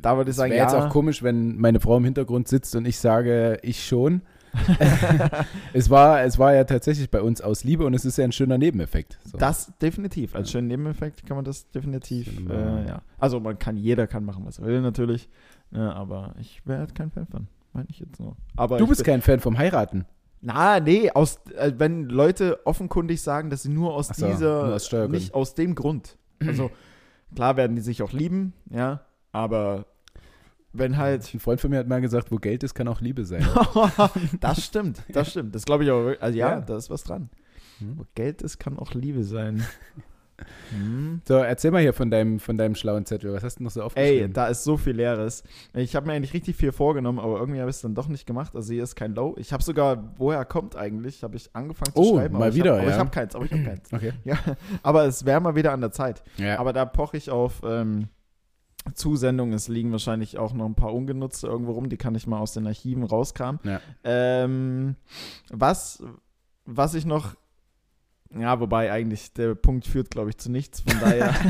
da würde ich es sagen, wäre ja. jetzt auch komisch, wenn meine Frau im Hintergrund sitzt und ich sage, ich schon. es, war, es war ja tatsächlich bei uns aus Liebe und es ist ja ein schöner Nebeneffekt. So. Das definitiv. Als schönen Nebeneffekt kann man das definitiv, Ja. äh, ja. Also man kann, jeder kann machen, was er will natürlich. Ja, aber ich wäre halt kein Fan von. Meine ich jetzt nur. Aber du bist bin, kein Fan vom Heiraten. Na, nee, aus, äh, wenn Leute offenkundig sagen, dass sie nur aus so, dieser, nur aus nicht aus dem Grund. Also klar werden die sich auch lieben, ja, aber wenn halt, Ein Freund von mir hat mal gesagt, wo Geld ist, kann auch Liebe sein. das stimmt, das stimmt, das glaube ich auch, wirklich. also ja, Ja. da ist was dran. Hm. Wo Geld ist, kann auch Liebe sein. Hm. So, erzähl mal hier von deinem, von deinem schlauen Zettel. Was hast du noch so Ey, aufgeschrieben? da ist so viel Leeres. Ich habe mir eigentlich richtig viel vorgenommen, aber irgendwie habe ich es dann doch nicht gemacht. Also hier ist kein Low. Ich habe sogar, woher kommt eigentlich, habe ich angefangen zu Oh, schreiben. mal aber ich wieder, hab, aber ja. ich habe keins, aber ich habe keins. okay. Ja, aber es wäre mal wieder an der Zeit. Ja. Aber da poche ich auf ähm, Zusendungen. Es liegen wahrscheinlich auch noch ein paar ungenutzte irgendwo rum. Die kann ich mal aus den Archiven rauskramen. Ja. Ähm, was, was ich noch. Ja, wobei eigentlich der Punkt führt, glaube ich, zu nichts. Von daher.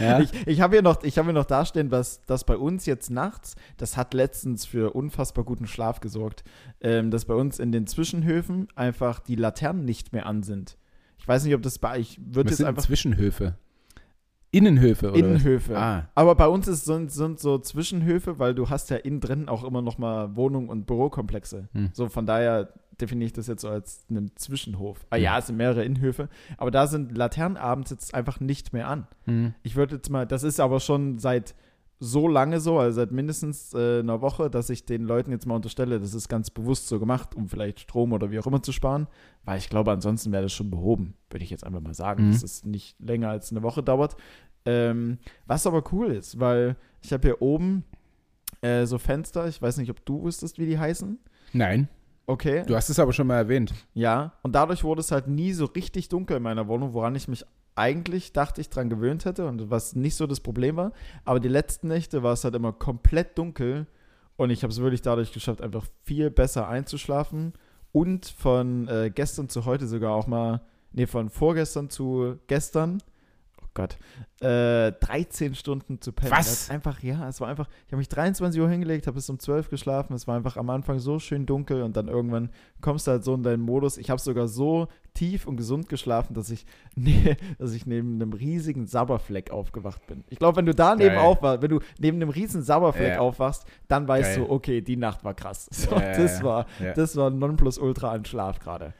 Ja? Ich, ich habe hier, noch- ich hab hier noch dastehen, dass, dass bei uns jetzt nachts, das hat letztens für unfassbar guten Schlaf gesorgt, ähm, dass bei uns in den Zwischenhöfen einfach die Laternen nicht mehr an sind. Ich weiß nicht, ob das bei, ich würde Was jetzt sind einfach Zwischenhöfe? Innenhöfe, oder? Innenhöfe. Ah, Aber bei uns ist, sind, sind so Zwischenhöfe, weil du hast ja innen drin auch immer noch mal Wohnungen und Bürokomplexe. Hm. So von daher definiere ich das jetzt so als einen Zwischenhof. Ah ja, es sind mehrere Innenhöfe, aber da sind Laternen abends jetzt einfach nicht mehr an. hm. Ich würde jetzt mal, das ist aber schon seit so lange so, also seit mindestens äh, einer Woche, dass ich den Leuten jetzt mal unterstelle, das ist ganz bewusst so gemacht, um vielleicht Strom oder wie auch immer zu sparen, weil ich glaube, ansonsten wäre das schon behoben, würde ich jetzt einfach mal sagen, Mhm. dass es nicht länger als eine Woche dauert. Ähm, was aber cool ist, weil ich habe hier oben äh, so Fenster, ich weiß nicht, ob du wusstest, wie die heißen. Nein, Okay. du hast es aber schon mal erwähnt. Ja, und dadurch wurde es halt nie so richtig dunkel in meiner Wohnung, woran ich mich eigentlich dachte ich dran gewöhnt hätte und was nicht so das Problem war. Aber die letzten Nächte war es halt immer komplett dunkel und ich habe es wirklich dadurch geschafft, einfach viel besser einzuschlafen und von äh, gestern zu heute sogar auch mal, nee, von vorgestern zu gestern, Gott, äh, 13 Stunden zu pennen. Was? Einfach, ja, es war einfach, ich habe mich 23 Uhr hingelegt, habe bis um 12 geschlafen, es war einfach am Anfang so schön dunkel und dann irgendwann kommst du halt so in deinen Modus. Ich habe sogar so tief und gesund geschlafen, dass ich, nee, dass ich neben einem riesigen Sabberfleck aufgewacht bin. Ich glaube, wenn du da neben aufwachst, wenn du neben einem riesigen Sabberfleck Ja. aufwachst, dann weißt Geil. du, okay, die Nacht war krass. So, Ja, das ja. war, das war Nonplusultra an Schlaf gerade.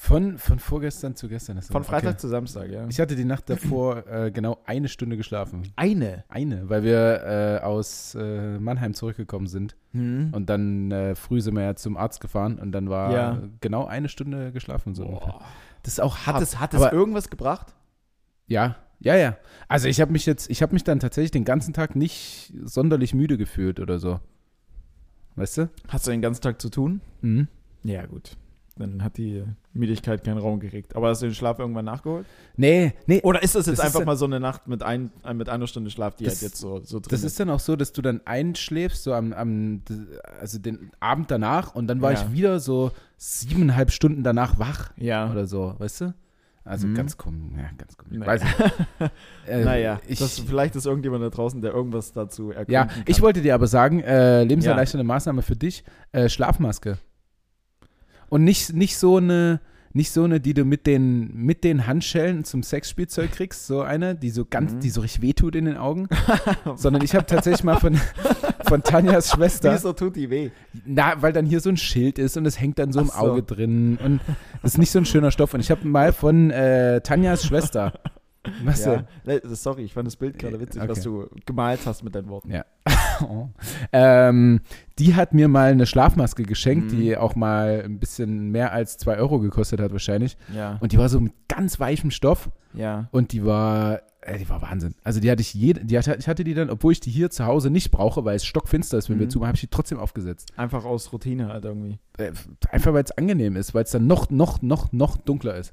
Von, von vorgestern zu gestern. Von. Freitag Okay. zu Samstag, ja. Ich hatte die Nacht davor äh, genau eine Stunde geschlafen. Eine. Eine, weil wir äh, aus äh, Mannheim zurückgekommen sind. Hm. Und dann äh, früh sind wir ja zum Arzt gefahren und dann war Ja. genau eine Stunde geschlafen. So. Boah. Das ist auch Hat hart. es, hat es irgendwas gebracht? Ja, ja, ja. Also ich habe mich jetzt, ich habe mich dann tatsächlich den ganzen Tag nicht sonderlich müde gefühlt oder so. Weißt du? Hast du den ganzen Tag zu tun? Mhm. Ja, gut. Dann hat die Müdigkeit keinen Raum gekriegt. Aber hast du den Schlaf irgendwann nachgeholt? Nee, nee. Oder ist das jetzt Das einfach ja- mal so eine Nacht mit, ein, äh, mit einer Stunde Schlaf, die Das- halt jetzt so, so drin Das ist dann auch so, dass du dann einschläfst, so am, am also den Abend danach und dann war Ja. ich wieder so siebeneinhalb Stunden danach wach Ja. oder so, weißt du? Also Mhm. ganz komisch, ja, ganz komisch. Naja. Weiß ich. Äh, naja, ich, das, vielleicht ist irgendjemand da draußen, der irgendwas dazu erkunden ja, kann. ich wollte dir aber sagen, äh, lebenserleichternde Maßnahme für dich, äh, Schlafmaske. Und nicht, nicht so eine, nicht so eine, die du mit den, mit den Handschellen zum Sexspielzeug kriegst, so eine, die so ganz, Mhm. die so richtig wehtut in den Augen, sondern ich habe tatsächlich mal von, von Tanjas Schwester, Wieso tut die weh? na, weil dann hier so ein Schild ist und es hängt dann so im Ach so. Auge drin und das ist nicht so ein schöner Stoff. Und ich habe mal von äh, Tanjas Schwester, was Ja. Ne, Sorry, ich fand das Bild gerade witzig, Okay. was du gemalt hast mit deinen Worten. Ja. Oh. Ähm, die hat mir mal eine Schlafmaske geschenkt, Mhm. die auch mal ein bisschen mehr als 2 Euro gekostet hat wahrscheinlich. Ja. Und die war so mit ganz weichem Stoff ja. und die war, äh, die war Wahnsinn. Also die hatte ich jede, die hatte, ich hatte die dann, obwohl ich die hier zu Hause nicht brauche, weil es stockfinster ist, wenn wir Mhm. zu, habe ich die trotzdem aufgesetzt. Einfach aus Routine halt irgendwie. Äh, einfach weil es angenehm ist, weil es dann noch, noch, noch, noch dunkler ist.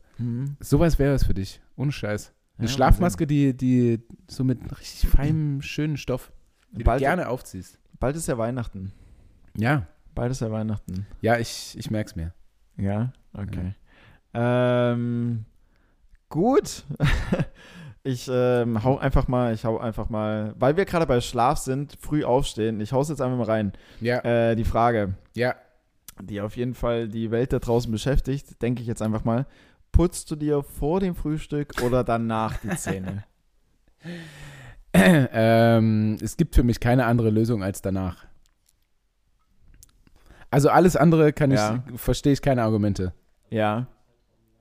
Sowas wäre es für dich. Ohne Scheiß. Eine Ja, Schlafmaske, die, die so mit richtig feinem, schönen Stoff, die Bald- du gerne aufziehst. Bald ist ja Weihnachten. Ja, Bald ist ja Weihnachten. ja, ich, ich merk's mir. Ja, okay. Ähm, gut. ich ähm, hau einfach mal, ich hau einfach mal, weil wir gerade bei Schlaf sind, früh aufstehen. Ich hau's jetzt einfach mal rein. Ja, Äh, die Frage, ja. die auf jeden Fall die Welt da draußen beschäftigt, denke ich jetzt einfach mal. Putzt du dir vor dem Frühstück oder danach die Zähne? ähm, es gibt für mich keine andere Lösung als danach. Also alles andere kann ich, Ja. verstehe ich keine Argumente. ja.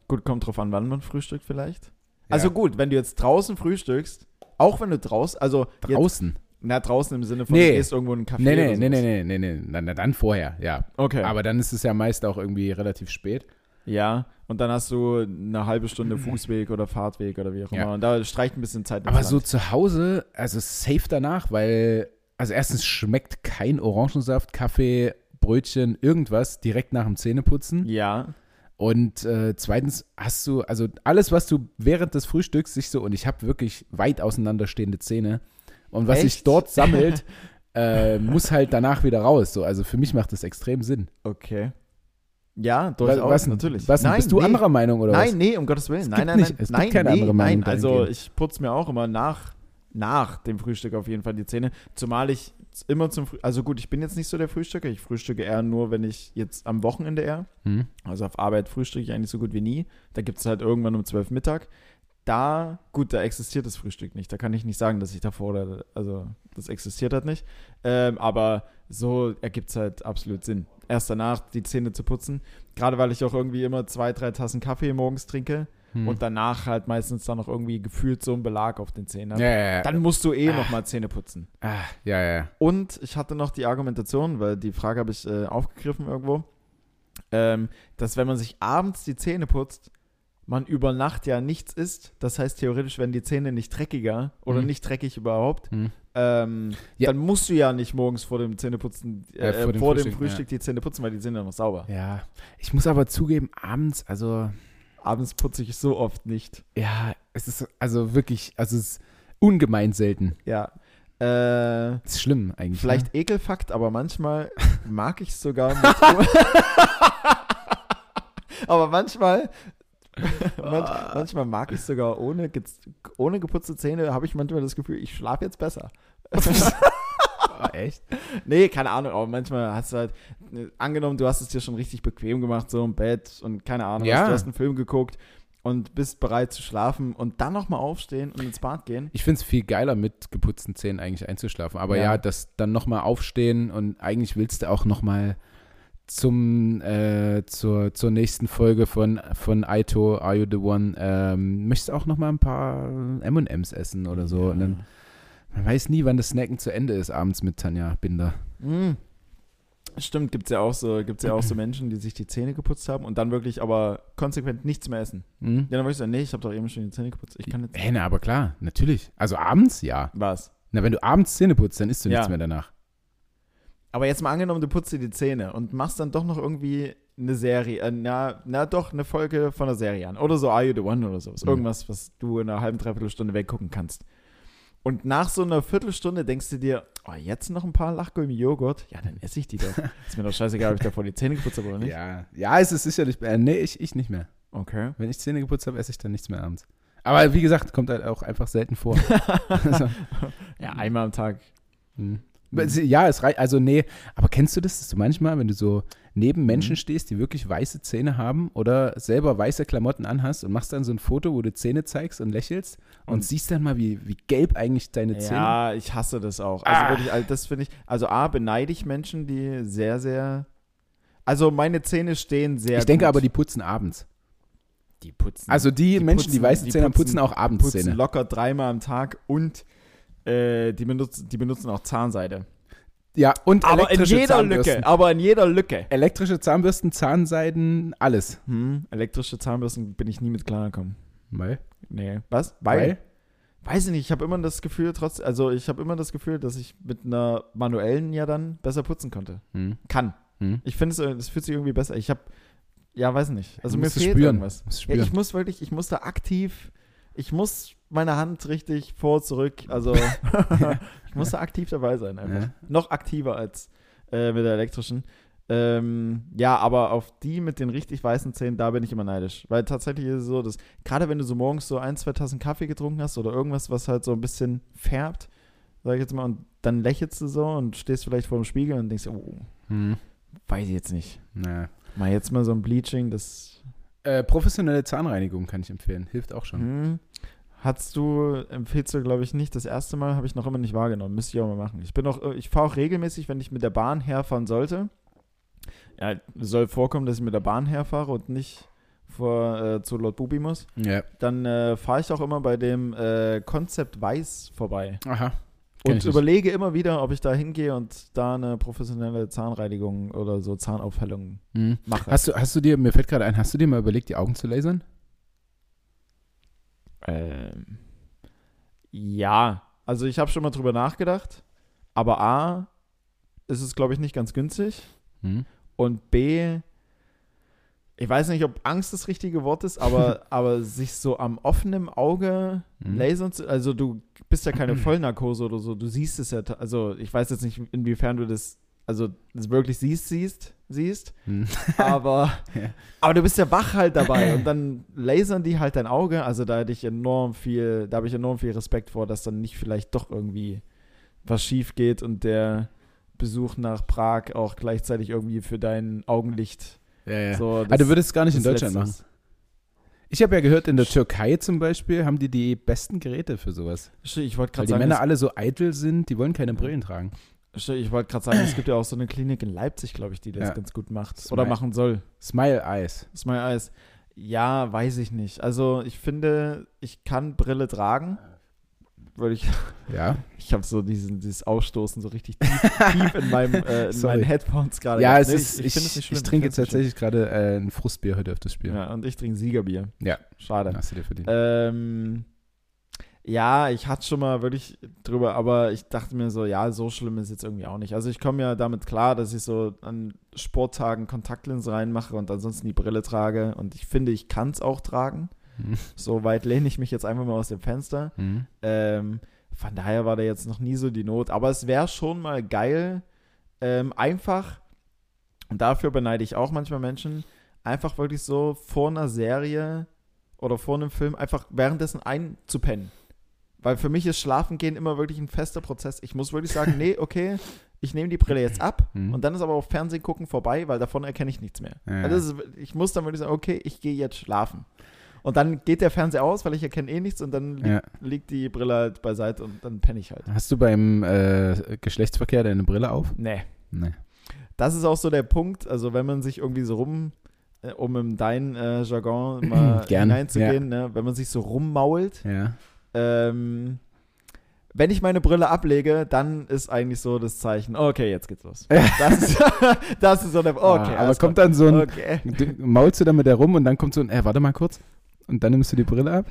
Gut, kommt drauf an, wann man frühstückt vielleicht. Also gut, wenn du jetzt draußen frühstückst, auch wenn du draußen, also jetzt, Draußen. na draußen im Sinne von Nee. du gehst irgendwo in einen Café Nee, nee, oder nee, nee, nee, nee, nee, na, na, dann vorher, ja. Okay. Aber dann ist es ja meist auch irgendwie relativ spät. Ja, und dann hast du eine halbe Stunde Fußweg oder Fahrtweg oder wie auch immer. Ja. Und da streicht ein bisschen Zeit Aber so zu Hause, also safe danach, weil, also erstens schmeckt kein Orangensaft, Kaffee, Brötchen, irgendwas direkt nach dem Zähneputzen. Ja, Und äh, zweitens hast du, also alles, was du während des Frühstücks sich so, und ich habe wirklich weit auseinanderstehende Zähne, und was sich dort sammelt, äh, muss halt danach wieder raus. So. Also für mich macht das extrem Sinn. okay. Ja, durchaus, was, natürlich. Was, nein, bist du nee. anderer Meinung oder Nein, was? nee, um Gottes Willen. Es nein, gibt nein, nicht- nein. es gibt nein, keine nee, andere Meinung Nein, also ich putze mir auch immer nach, nach dem Frühstück auf jeden Fall die Zähne. Zumal ich immer zum Frühstück, also gut, ich bin jetzt nicht so der Frühstücker. Ich frühstücke eher nur, wenn ich jetzt am Wochenende eher. Hm? Also auf Arbeit frühstücke ich eigentlich so gut wie nie. Da gibt es halt irgendwann um 12 Mittag. Da, gut, da existiert das Frühstück nicht. Da kann ich nicht sagen, dass ich davor oder, also das existiert halt nicht. Ähm, aber so ergibt es halt absolut Sinn. Erst danach die Zähne zu putzen. Gerade weil ich auch irgendwie immer zwei, drei Tassen Kaffee morgens trinke Hm. und danach halt meistens dann noch irgendwie gefühlt so einen Belag auf den Zähnen ja, habe. ja, ja. Dann musst du eh Ah. nochmal Zähne putzen. ah, ja, ja. Und ich hatte noch die Argumentation, weil die Frage habe ich äh, aufgegriffen irgendwo, ähm, dass wenn man sich abends die Zähne putzt, man über Nacht ja nichts isst. Das heißt, theoretisch werden die Zähne nicht dreckiger oder Mhm. nicht dreckig überhaupt. Hm. Ähm, Ja. Dann musst du ja nicht morgens vor dem Zähneputzen, äh, Ja, vor vor, dem dem Frühstück, Frühstück, die Zähne putzen, weil die sind ja noch sauber. Ja. Ich muss aber zugeben, abends, also, Abends putze ich so oft nicht. ja, es ist also wirklich, also es ist ungemein selten. Ja. Äh, ist schlimm eigentlich. Vielleicht Ne? Ekelfakt, aber manchmal mag ich es sogar mit. aber manchmal, manch, manchmal mag ich sogar ohne, ohne geputzte Zähne, habe ich manchmal das Gefühl, ich schlafe jetzt besser. Oh, echt? Nee, keine Ahnung, aber manchmal hast du halt, äh, angenommen, du hast es dir schon richtig bequem gemacht, so im Bett und keine Ahnung, Ja. was, du hast einen Film geguckt und bist bereit zu schlafen und dann nochmal aufstehen und ins Bad gehen. Ich finde es viel geiler, mit geputzten Zähnen eigentlich einzuschlafen. Aber Ja. ja, das dann nochmal aufstehen und eigentlich willst du auch nochmal zum äh, zur, zur nächsten Folge von, von Aito, Are You the One, ähm, möchtest auch nochmal ein paar M&M's essen oder so. Und dann, man weiß nie, wann das Snacken zu Ende ist abends mit Tanja Binder. Mm. Stimmt, gibt es ja, auch so, gibt's ja auch so Menschen, die sich die Zähne geputzt haben und dann wirklich aber konsequent nichts mehr essen. Hm? Ja, dann würde ich sagen, nee, ich habe doch eben schon die Zähne geputzt. Ich kann jetzt. Hey, na, aber klar, natürlich. Also abends, ja. Was? Na, wenn du abends Zähne putzt, dann isst du Ja. nichts mehr danach. Aber jetzt mal angenommen, du putzt dir die Zähne und machst dann doch noch irgendwie eine Serie, äh, na, na doch, eine Folge von einer Serie an. Oder so Are You the One oder sowas. Mhm. Irgendwas, was du in einer halben, dreiviertel Stunde weggucken kannst. Und nach so einer Viertelstunde denkst du dir, oh, jetzt noch ein paar Lachgummi-Joghurt? Ja, dann esse ich die doch. Ist mir doch scheißegal, ob ich davor die Zähne geputzt habe oder nicht. Ja, ja, es ist sicherlich. Äh, nee, ich, ich nicht mehr. Okay. Wenn ich Zähne geputzt habe, esse ich dann nichts mehr abends. Aber wie gesagt, kommt halt auch einfach selten vor. also, Ja, einmal am Tag. hm. Ja, es reicht. Also, nee, aber kennst du das, dass du manchmal, wenn du so neben Menschen Mhm. stehst, die wirklich weiße Zähne haben oder selber weiße Klamotten anhast und machst dann so ein Foto, wo du Zähne zeigst und lächelst und, Und- siehst dann mal, wie, wie gelb eigentlich deine Zähne Ja, ich hasse das auch. Also Ah. wirklich, also das finde ich, also A, beneide ich Menschen, die sehr, sehr, also meine Zähne stehen sehr Ich denke gut. aber, die putzen abends. die putzen, Also die, Die Menschen, die putzen- weiße die Zähne haben, putzen- putzen auch putzen Abendszähne. locker dreimal am Tag und äh, die, benutzen, die benutzen auch Zahnseide. Ja, und Aber in elektrische jeder Zahnbürsten. Lücke, aber in jeder Lücke. Elektrische Zahnbürsten, Zahnseiden, alles. Hm, elektrische Zahnbürsten bin ich nie mit klargekommen. Weil? Nee, was? Weil? Weiß ich nicht, ich habe immer das Gefühl, trotz, also ich habe immer das Gefühl, dass ich mit einer manuellen ja dann besser putzen konnte. Hm. Kann. Hm. Ich finde es, es fühlt sich irgendwie besser. Ich habe, ja, weiß nicht. Also mir fehlt spüren. irgendwas. Ja, ich muss wirklich, ich muss da aktiv, ich muss meine Hand richtig vor, zurück, also ich muss da aktiv dabei sein einfach. Ja. Noch aktiver als äh, mit der elektrischen. Ähm, ja, aber auf die mit den richtig weißen Zähnen, da bin ich immer neidisch. Weil tatsächlich ist es so, dass gerade wenn du so morgens so ein, zwei Tassen Kaffee getrunken hast oder irgendwas, was halt so ein bisschen färbt, sag ich jetzt mal, und dann lächelst du so und stehst vielleicht vor dem Spiegel und denkst, oh, Hm. weiß ich jetzt nicht. Naja. Mal jetzt mal so ein Bleaching, das Äh, professionelle Zahnreinigung kann ich empfehlen. Hilft auch schon. Hm. Hast du, empfiehlst du, glaube ich, nicht. Das erste Mal habe ich noch immer nicht wahrgenommen. Müsste ich auch mal machen. Ich bin auch, äh, ich fahre auch regelmäßig, wenn ich mit der Bahn herfahren sollte. Ja, soll vorkommen, dass ich mit der Bahn herfahre und nicht vor, äh, zu Lord Bubi muss. Ja. Dann äh, fahre ich auch immer bei dem äh, Konzept Weiß vorbei. Aha. Kenn Und ich nicht. überlege immer wieder, ob ich da hingehe und da eine professionelle Zahnreinigung oder so Zahnaufhellung Hm. mache. Hast du, hast du dir, mir fällt gerade ein, hast du dir mal überlegt, die Augen zu lasern? Ähm, ja, also ich habe schon mal drüber nachgedacht, aber A, ist es, glaube ich, nicht ganz günstig Hm. und B, ich weiß nicht, ob Angst das richtige Wort ist, aber, aber sich so am offenen Auge Hm. lasern zu, also du bist ja keine Vollnarkose oder so, du siehst es ja, also ich weiß jetzt nicht, inwiefern du das, also das wirklich siehst, siehst, siehst. Hm. Aber, Ja. aber du bist ja wach halt dabei und dann lasern die halt dein Auge. Also da hätte ich enorm viel, da habe ich enorm viel Respekt vor, dass dann nicht vielleicht doch irgendwie was schief geht und der Besuch nach Prag auch gleichzeitig irgendwie für dein Augenlicht Ja, ja. so. ah, du würdest es gar nicht in das Deutschland machen. Ich habe ja gehört, in der Türkei zum Beispiel haben die die besten Geräte für sowas. Ich wollte gerade die sagen, Männer es, alle so eitel sind, die wollen keine Brillen tragen. Ich wollte gerade sagen, es gibt ja auch so eine Klinik in Leipzig, glaube ich, die das Ja. ganz gut macht Smile. oder machen soll. Smile Eyes. Smile Eyes. Ja, weiß ich nicht. Also ich finde, ich kann Brille tragen. Weil ich, Ja. ich habe so diesen, dieses Ausstoßen so richtig tief, tief in, meinem, äh, in meinen Headphones gerade. Ja, es Nee, ist, ich, ich, nicht schlimm. trinke schlimm. tatsächlich gerade äh, ein Frustbier heute auf das Spiel. Ja, und ich trinke Siegerbier. Ja. Schade. Hast du dir verdient. Ähm, ja, ich hatte schon mal wirklich drüber, aber ich dachte mir so, ja, so schlimm ist jetzt irgendwie auch nicht. Also ich komme ja damit klar, dass ich so an Sporttagen Kontaktlinsen reinmache und ansonsten die Brille trage. Und ich finde, ich kann es auch tragen. Hm. So weit lehne ich mich jetzt einfach mal aus dem Fenster. Hm. Ähm, von daher war da jetzt noch nie so die Not. Aber es wäre schon mal geil, ähm, einfach, und dafür beneide ich auch manchmal Menschen, einfach wirklich so vor einer Serie oder vor einem Film einfach währenddessen einzupennen. Weil für mich ist Schlafen gehen immer wirklich ein fester Prozess. Ich muss wirklich sagen, nee, okay, ich nehme die Brille jetzt ab Mhm. und dann ist aber auch Fernsehen gucken vorbei, weil davon erkenne ich nichts mehr. Ja. Also ist, ich muss dann wirklich sagen, okay, ich gehe jetzt schlafen. Und dann geht der Fernseher aus, weil ich erkenne eh nichts und dann li Ja. liegt die Brille halt beiseite und dann penne ich halt. Hast du beim äh, Geschlechtsverkehr deine Brille auf? Nee. Nee. Das ist auch so der Punkt, also wenn man sich irgendwie so rum, äh, um in dein äh, Jargon mal Gern, hineinzugehen, ne, wenn man sich so rummault, Ja. Ähm, wenn ich meine Brille ablege, dann ist eigentlich so das Zeichen, okay, jetzt geht's los. Das ist, das ist so der, okay. Ah, aber kommt dann so ein, Okay. du, maulst du dann mit der rum und dann kommt so ein, äh, warte mal kurz. Und dann nimmst du die Brille ab?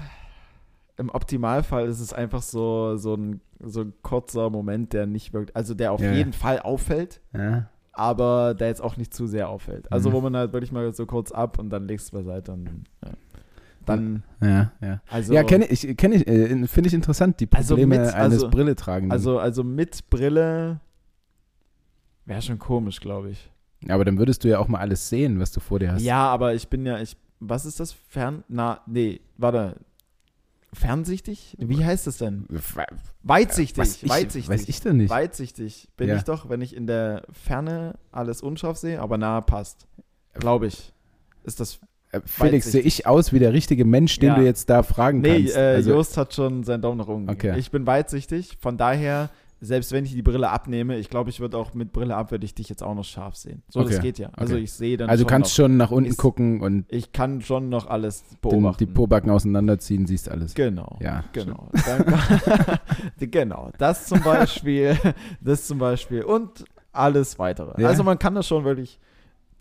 Im Optimalfall ist es einfach so, so, ein, so ein kurzer Moment, der nicht wirkt, also der auf Ja. jeden Fall auffällt, Ja. aber der jetzt auch nicht zu sehr auffällt. Also Mhm. wo man halt wirklich mal so kurz ab und dann legst du beiseite und ja. Dann, Ja, ja. also, ja, kenne ich, kenn ich äh, finde ich interessant, die Also Probleme mit- eines also- Brilletragenden. also, also mit Brille wäre schon komisch, glaube ich. aber dann würdest du ja auch mal alles sehen, was du vor dir hast. Ja, aber ich bin ja, ich, was ist das? Fern, na, nee, warte. Fernsichtig? Wie heißt das denn? Weitsichtig, Was ich, weitsichtig. weiß ich denn nicht. Weitsichtig bin Ja. ich doch, wenn ich in der Ferne alles unscharf sehe, aber nahe passt. Glaube ich. Ist das. Äh, Felix, sehe ich aus wie der richtige Mensch, den Ja. du jetzt da fragen Nee, kannst? äh, also, Jost hat schon seinen Daumen nach oben. Okay. Ich bin weitsichtig, von daher, selbst wenn ich die Brille abnehme, ich glaube, ich würde auch mit Brille ab, würde ich dich jetzt auch noch scharf sehen. So, das Okay. geht ja. Also Okay. ich sehe dann also schon kannst noch, schon nach unten Ist- gucken und Ich kann schon noch alles den, beobachten. die Pobacken auseinanderziehen, siehst alles. Genau. Ja, Genau. Genau. Das zum Beispiel. Das zum Beispiel. Und alles weitere. Ja. Also man kann das schon wirklich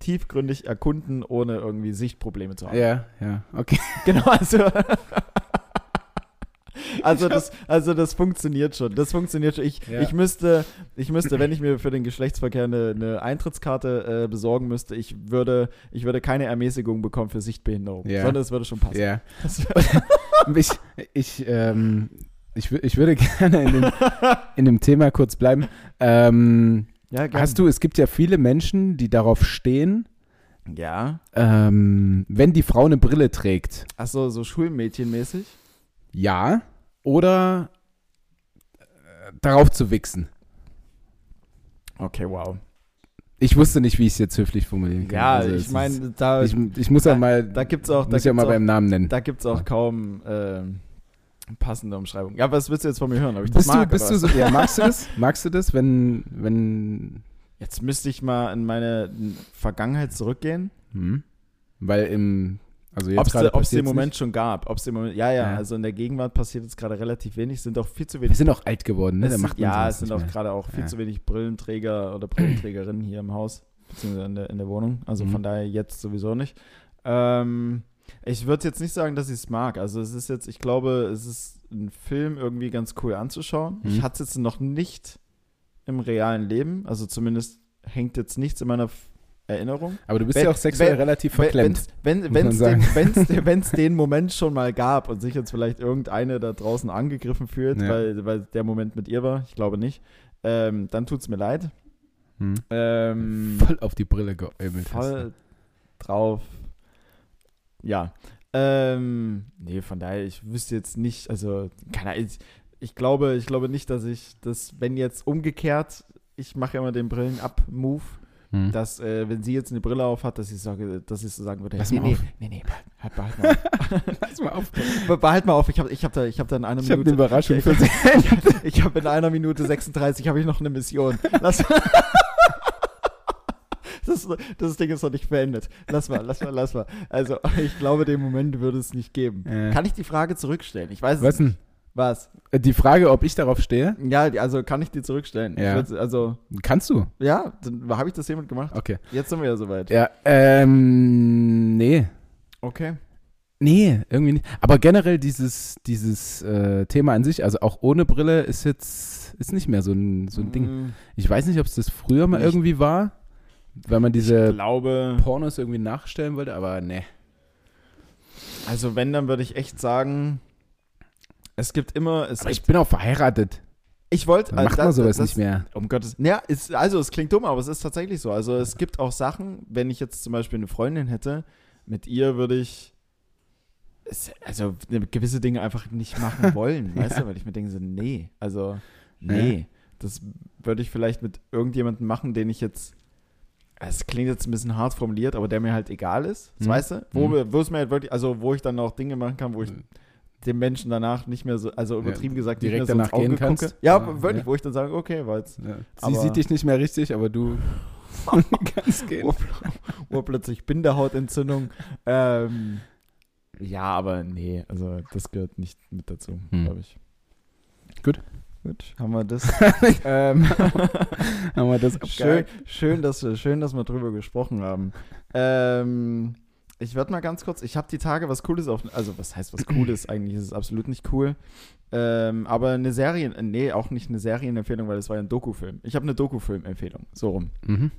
tiefgründig erkunden, ohne irgendwie Sichtprobleme zu haben. Ja, ja, okay. Genau, also. Also das, also das funktioniert schon. Das funktioniert schon. Ich, Ja. ich, müsste, ich müsste, wenn ich mir für den Geschlechtsverkehr eine, eine Eintrittskarte äh, besorgen müsste, ich würde, ich würde keine Ermäßigung bekommen für Sichtbehinderung. Ja. Sondern es würde schon passen. Ja. Ich, ich, ähm, ich, ich würde gerne in dem, in dem Thema kurz bleiben. Ähm, ja, gern. hast du, es gibt ja viele Menschen, die darauf stehen, Ja. ähm, wenn die Frau eine Brille trägt, Achso, so Schulmädchenmäßig? ja, oder äh, darauf zu wichsen. Okay, wow. Ich wusste nicht, wie ich es jetzt höflich formulieren kann. Ja, Also es ich meine, da, ich, ich muss ja da- mal, da gibt's auch, da muss ja mal auch, beim Namen nennen. da gibt's auch kaum ähm, passende Umschreibung. Ja, was willst du jetzt von mir hören? Ob ich das Bist du, mag, bist oder du so, ja, magst du das? Magst du das, wenn, wenn, Jetzt müsste ich mal in meine Vergangenheit zurückgehen. hm? weil im, also Ob es den Moment nicht. schon gab. Ob's den Moment, ja, ja, Ja. also in der Gegenwart passiert jetzt gerade relativ wenig, sind auch viel zu Wir wenig. sind auch alt geworden, ne? es macht ja, es sind auch gerade auch viel Ja. zu wenig Brillenträger oder Brillenträgerinnen hier im Haus, beziehungsweise in der, in der Wohnung. Also Mhm. von daher jetzt sowieso nicht. Ähm, ich würde jetzt nicht sagen, dass ich es mag. Also es ist jetzt, ich glaube, es ist ein Film irgendwie ganz cool anzuschauen. Mhm. Ich hatte es jetzt noch nicht im realen Leben. Also zumindest hängt jetzt nichts in meiner Erinnerung. Aber du bist Wenn- ja auch sexuell wenn- relativ verklemmt. Wenn es den, wenn's, den Moment schon mal gab und sich jetzt vielleicht irgendeine da draußen angegriffen fühlt, Ja. weil, weil der Moment mit ihr war, ich glaube nicht, ähm, dann tut es mir leid. Hm. Ähm, Voll auf die Brille geäumelt. hast. voll drauf. Ja. Ähm, nee, von daher, ich wüsste jetzt nicht, also, keine Ahnung, ich, ich glaube, ich glaube nicht, dass ich das, wenn jetzt umgekehrt, ich mache immer den Brillen-Up-Move, Hm. dass, äh, wenn sie jetzt eine Brille auf hat, dass ich sage, dass ich so sagen würde, Lass nee, mal nee, nee, nee, behalt, behalt mal auf. Lass mal auf. Be- behalt mal auf, ich habe ich hab da, ich hab da in einer Ich habe Minute, eine Überraschung ich, für Sie. ich habe in einer Minute 36 habe ich noch eine Mission. Lass das, das Ding ist noch nicht beendet. Lass mal, lass mal, lass mal. Also, ich glaube, den Moment würde es nicht geben. Äh. Kann ich die Frage zurückstellen? Ich weiß es Was nicht. denn? Was? Äh, Die Frage, ob ich darauf stehe, Ja, also kann ich die zurückstellen? Ja. Also, kannst du. ja, dann habe ich das hiermit gemacht. Okay. Jetzt sind wir ja soweit. Ja, ähm, nee. Okay. Nee, irgendwie nicht. Aber generell dieses, dieses äh, Thema an sich, also auch ohne Brille, ist jetzt ist nicht mehr so ein, so ein Ding. Mm, Ich weiß nicht, ob es das früher mal Nicht. irgendwie war, weil man Ich diese glaube, Pornos irgendwie nachstellen wollte, aber nee. also wenn, dann würde ich echt sagen, es gibt immer, es Aber ich gibt, bin auch verheiratet. ich wollte, Dann macht man sowas nicht mehr. Um Gottes Ja, ist, also es klingt dumm, aber es ist tatsächlich so. Also es gibt auch Sachen, wenn ich jetzt zum Beispiel eine Freundin hätte, mit ihr würde ich es, also ne, gewisse Dinge einfach nicht machen wollen, weißt du, weil ich mir denke so, nee, also nee, das würde ich vielleicht mit irgendjemandem machen, den ich jetzt es klingt jetzt ein bisschen hart formuliert, aber der mir halt egal ist, Mhm. weißt du? Wo, Mhm. mir- wo es mir halt wirklich, also wo ich dann auch Dinge machen kann, wo ich dem Menschen danach nicht mehr so, also übertrieben gesagt, direkt mehr so danach gehen kannst? gucke. Ja, Ja, wirklich, ja. wo ich dann sage, okay, jetzt Ja. Sie sieht dich nicht mehr richtig, aber du kannst gehen. Ur urplötzlich Bindehautentzündung. ähm, ja, aber nee, also das gehört nicht mit dazu, Hm. glaube ich. Gut. Gut, haben wir das. ähm, Haben wir das schön, schön, dass wir, schön, dass wir drüber gesprochen haben. Ähm, ich werde mal ganz kurz, ich habe die Tage was Cooles auf, also was heißt was Cooles, eigentlich ist es absolut nicht cool. Ähm, aber eine Serien, äh, nee, auch nicht eine Serienempfehlung, weil es war ja ein Dokufilm. Ich habe eine Dokufilm-Empfehlung, so rum. Mhm.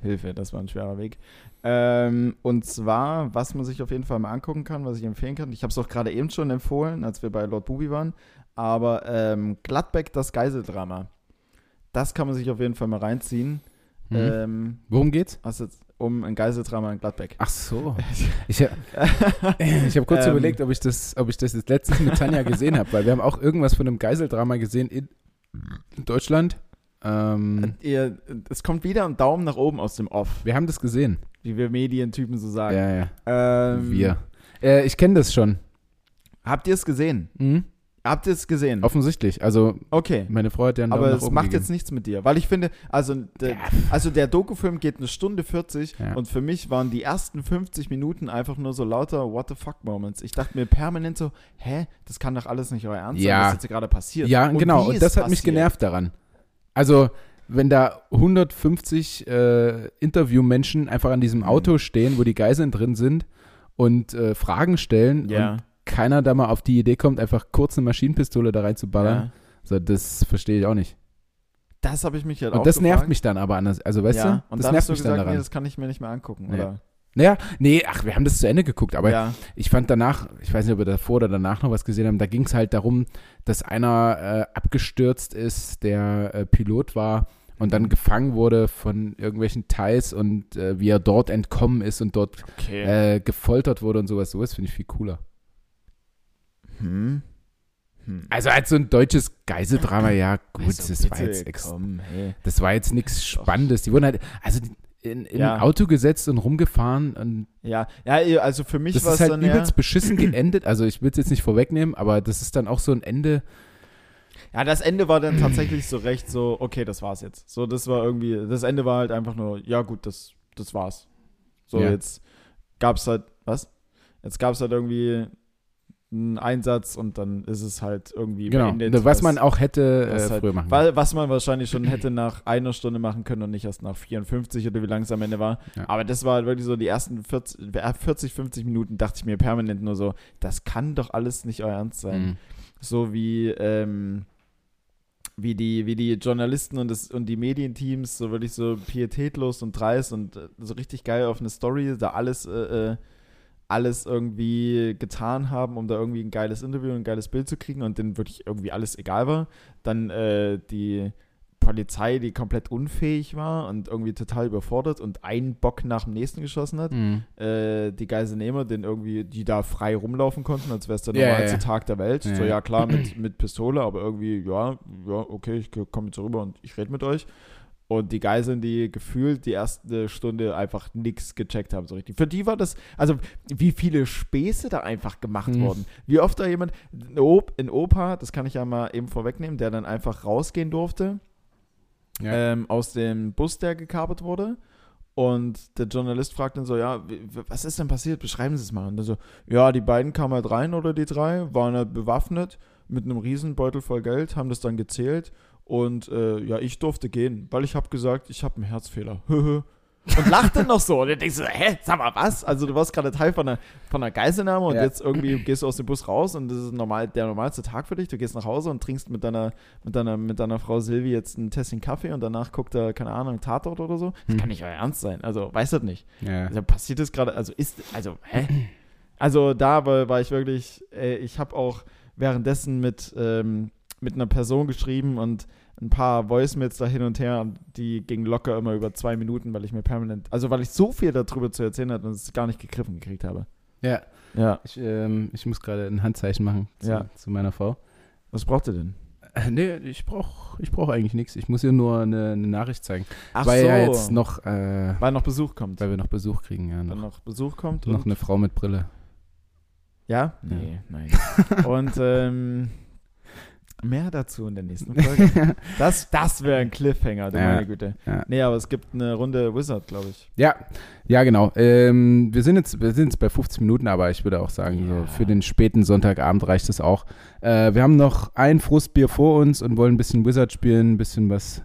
Hilfe, das war ein schwerer Weg. Ähm, und zwar, was man sich auf jeden Fall mal angucken kann, was ich empfehlen kann. Ich habe es auch gerade eben schon empfohlen, als wir bei Lord Bubi waren. Aber ähm, Gladbeck, das Geiseldrama. Das kann man sich auf jeden Fall mal reinziehen. Mhm. Ähm, Worum geht's? also um ein Geiseldrama in Gladbeck. Ach so. Ich, ha- ich habe kurz Ähm. überlegt, ob ich, das, ob ich das jetzt letztens mit Tanja gesehen habe, weil wir haben auch irgendwas von einem Geiseldrama gesehen in, in Deutschland. Ähm, Ihr, es kommt wieder ein Daumen nach oben aus dem Off, wir haben das gesehen. wie wir Medientypen so sagen. Ja, ja. Ähm, wir. Äh, ich kenne das schon. Habt ihr es gesehen? Mhm. Habt ihr es gesehen? Offensichtlich. Also, okay. meine Frau hat ja einen Aber es macht gegeben. jetzt nichts mit dir, weil ich finde, also der, Ja. also der Dokufilm geht eine Stunde 40 Ja. und für mich waren die ersten 50 Minuten einfach nur so lauter What the fuck Moments. Ich dachte mir permanent so, hä, das kann doch alles nicht euer Ernst Ja. sein, was jetzt gerade passiert. Ja, Und genau. Und das hat mich passiert. genervt daran. Also, wenn da 150 äh, Interviewmenschen einfach an diesem Mhm. Auto stehen, wo die Geiseln drin sind und äh, Fragen stellen Ja. und keiner da mal auf die Idee kommt, einfach kurz eine Maschinenpistole da reinzuballern, ja. so, das verstehe ich auch nicht. Das habe ich mich halt auch Und das nervt gefragt. mich dann aber anders. Also, weißt ja. du, Und das dann nervt hast du mich gesagt, dann nee, daran. das kann ich mir nicht mehr angucken, Nee. oder? naja, nee, ach, wir haben das zu Ende geguckt, aber ja. ich fand danach, ich weiß nicht, ob wir davor oder danach noch was gesehen haben, da ging es halt darum, dass einer äh, abgestürzt ist, der äh, Pilot war und dann gefangen wurde von irgendwelchen Thais und äh, wie er dort entkommen ist und dort Okay. äh, gefoltert wurde und sowas. Sowas finde ich viel cooler. Hm. Hm. Also als so ein deutsches Geiseldrama, ja gut, Also das war jetzt ex komm, hey. das war jetzt nichts. Spannendes. Die wurden halt, also in, in Ja. ein Auto gesetzt und rumgefahren und Ja, ja, also für mich war es halt dann ja, übelst beschissen geendet. Also ich will es jetzt nicht vorwegnehmen, aber das ist dann auch so ein Ende. Ja, das Ende war dann tatsächlich so recht so, okay, das war's jetzt. So, das war irgendwie, das Ende war halt einfach nur, ja gut, das, das war's. So, Ja. jetzt gab's halt, was? Jetzt gab's halt irgendwie einen Einsatz und dann ist es halt irgendwie Genau, beendet. was man auch hätte was äh, früher machen weil, was man wahrscheinlich schon hätte nach einer Stunde machen können und nicht erst nach 54 oder wie lang es am Ende war. Ja. Aber das war halt wirklich so die ersten 40, äh, 40, 50 Minuten dachte ich mir permanent nur so, das kann doch alles nicht euer Ernst sein Mhm. so wie, ähm, wie, die, wie die Journalisten und, das, und die Medienteams so wirklich so pietätlos und dreist und äh, so richtig geil auf eine Story, da alles, äh, äh, alles irgendwie getan haben, um da irgendwie ein geiles Interview und ein geiles Bild zu kriegen und denen wirklich irgendwie alles egal war. Dann äh, die Polizei, die komplett unfähig war und irgendwie total überfordert und einen Bock nach dem nächsten geschossen hat. Mhm. Äh, die Geiselnehmer, den irgendwie, die da frei rumlaufen konnten, als wäre es der Ja, normalste ja. Tag der Welt. Ja, so, ja. ja klar, mit, mit Pistole, aber irgendwie, ja, ja, okay, ich komme jetzt rüber und ich rede mit euch. Und die Geiseln, die gefühlt die erste Stunde einfach nichts gecheckt haben, so richtig. Für die war das, also wie viele Späße da einfach gemacht Mhm. wurden. Wie oft da jemand, ein Op, ein Opa, das kann ich ja mal eben vorwegnehmen, der dann einfach rausgehen durfte Ja. ähm, aus dem Bus, der gekapert wurde. Und der Journalist fragt dann so, ja, was ist denn passiert? Beschreiben Sie es mal. Und dann so, ja, die beiden kamen halt rein oder die drei, waren halt bewaffnet mit einem Riesenbeutel voll Geld, haben das dann gezählt und äh, ja, ich durfte gehen, weil ich habe gesagt, ich habe einen Herzfehler. und lacht dann noch so. Und dann denkst du, hä, sag mal was? Also du warst gerade Teil von einer, von einer Geiselnahme und Ja. jetzt irgendwie gehst du aus dem Bus raus und das ist normal, der normalste Tag für dich. Du gehst nach Hause und trinkst mit deiner, mit deiner, mit deiner Frau Silvi jetzt ein Tässchen Kaffee und danach guckt er, keine Ahnung, Tatort oder so. Das Hm. kann nicht euer Ernst sein. Also, weiß das nicht. ja. Also passiert das gerade, also ist, also, hä? Also da war, war ich wirklich, äh, ich habe auch währenddessen mit, ähm, mit einer Person geschrieben und ein paar Voicemails da hin und her, und die gingen locker immer über zwei Minuten, weil ich mir permanent, also weil ich so viel darüber zu erzählen hatte und es gar nicht gegriffen gekriegt habe. ja. Ja. Ich, ähm, ich muss gerade ein Handzeichen machen zu, Ja. zu meiner Frau. Was braucht ihr denn? Äh, nee, ich brauche ich brauch eigentlich nichts. Ich muss ihr nur eine, eine Nachricht zeigen. Ach weil so. ja jetzt noch, äh, weil noch Besuch kommt. weil wir noch Besuch kriegen. Ja, noch, noch Besuch kommt. noch eine Frau mit Brille. ja? Ja. Nee, nein. und ähm, mehr dazu in der nächsten Folge. Das, das wäre ein Cliffhanger, du Ja. meine Güte. Ja. Nee, aber es gibt eine Runde Wizard, glaube ich. Ja, ja, genau. Ähm, wir, sind jetzt, wir sind jetzt bei 50 Minuten, aber ich würde auch sagen, Ja. so für den späten Sonntagabend reicht es auch. Äh, wir haben noch ein Frustbier vor uns und wollen ein bisschen Wizard spielen, ein bisschen was,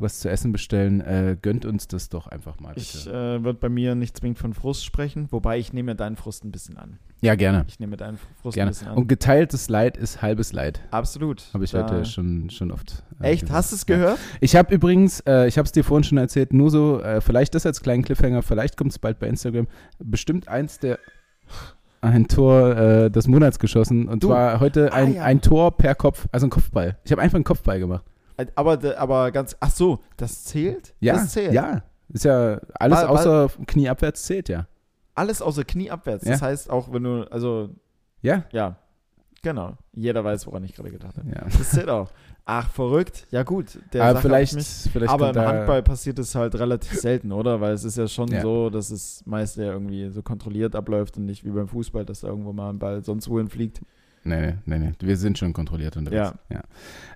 was zu essen bestellen. Äh, gönnt uns das doch einfach mal, bitte. Ich äh, würde bei mir nicht zwingend von Frust sprechen, wobei ich nehme deinen Frust ein bisschen an. Ja, gerne. Ich nehme deinen Frust Gerne. ein bisschen an. Und geteiltes Leid ist halbes Leid. Absolut. Habe ich Da- heute schon, schon oft. äh, Echt? gesagt. Hast du es gehört? Ich habe übrigens, äh, ich habe es dir vorhin schon erzählt, nur so, äh, vielleicht das als kleinen Cliffhanger, vielleicht kommt es bald bei Instagram, bestimmt eins der ein Tor äh, des Monats geschossen und Du. zwar heute Ah, ein, ja. ein Tor per Kopf, also ein Kopfball. Ich habe einfach einen Kopfball gemacht. Aber, aber ganz. Ach so, das zählt? Ja, Das zählt. ja. Ist ja alles Weil- außer Knieabwärts zählt ja. Alles außer Knie abwärts. Das heißt, auch wenn du. Also, Ja? ja. Genau. Jeder weiß, woran ich gerade gedacht habe. Ja. Das zählt auch. Ach, verrückt. Ja, gut. Der Aber Sache vielleicht, vielleicht aber im Handball passiert es halt relativ selten, oder? Weil es ist ja schon Ja. so, dass es meist ja irgendwie so kontrolliert abläuft und nicht wie beim Fußball, dass da irgendwo mal ein Ball sonst wohin fliegt. Nee, nee, nee, nee. Wir sind schon kontrolliert unterwegs. Ja.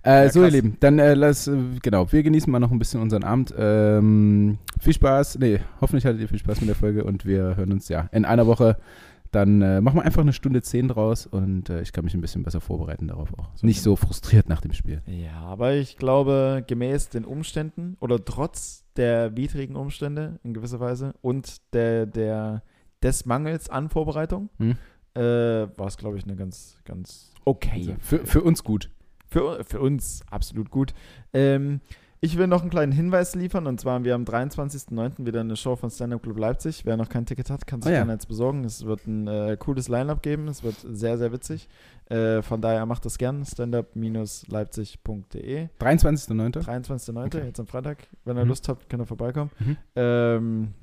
Äh, Ja, so, ihr. Lieben, dann äh, lass, äh, genau, wir genießen mal noch ein bisschen unseren Abend. Ähm, viel Spaß, nee, hoffentlich hattet ihr viel Spaß mit der Folge und wir hören uns ja in einer Woche. Dann äh, machen wir einfach eine Stunde zehn draus und äh, ich kann mich ein bisschen besser vorbereiten darauf auch. So Nicht so frustriert nach dem Spiel. Ja, aber ich glaube, gemäß den Umständen oder trotz der widrigen Umstände in gewisser Weise und der, der, des Mangels an Vorbereitung, Hm? Äh, war es, glaube ich, eine ganz, ganz okay. Für, für uns gut. Für, für uns absolut gut. Ähm, ich will noch einen kleinen Hinweis liefern und zwar haben wir am 23.09. wieder eine Show von Stand Up Club Leipzig. Wer noch kein Ticket hat, kann sich Oh ja. gerne jetzt besorgen. Es wird ein äh, cooles Line-Up geben. Es wird sehr, sehr witzig. Äh, von daher macht das gern. standup-leipzig.de. 23.09. 23.09. Okay. jetzt am Freitag. Wenn ihr Mhm. Lust habt, könnt ihr vorbeikommen. Mhm. Ähm,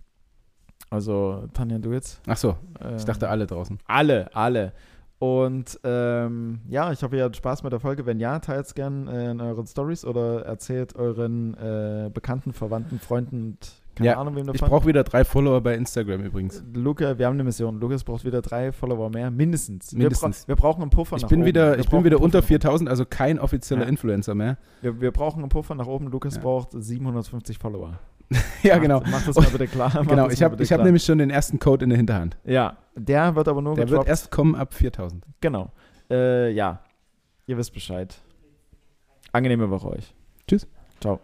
also, Tanja, du jetzt. Ach so, Ähm, ich dachte alle draußen. alle, alle. Und ähm, ja, ich hoffe, ihr hattet Spaß mit der Folge. Wenn ja, teilt es gern äh, in euren Stories oder erzählt euren äh, Bekannten, Verwandten, Freunden und keine Ja, Ahnung, wem Ich brauche wieder drei Follower bei Instagram übrigens. Luca, wir haben eine Mission. Lukas braucht wieder drei Follower mehr, mindestens. Mindestens. Wir, bra wir brauchen einen Puffer Ich nach bin oben. wieder, Wir ich bin wieder unter Puffer nach 4000, also kein offizieller Ja. Influencer mehr. Wir, wir brauchen einen Puffer nach oben. Lukas Ja. braucht 750 Follower. ja, genau. Mach das mal bitte klar. Mach Genau, ich habe hab nämlich schon den ersten Code in der Hinterhand. Ja, der wird aber nur Der wird gedroppt. erst kommen ab 4000. Genau. Äh, ja, ihr wisst Bescheid. Angenehme Woche euch. Tschüss. Ciao.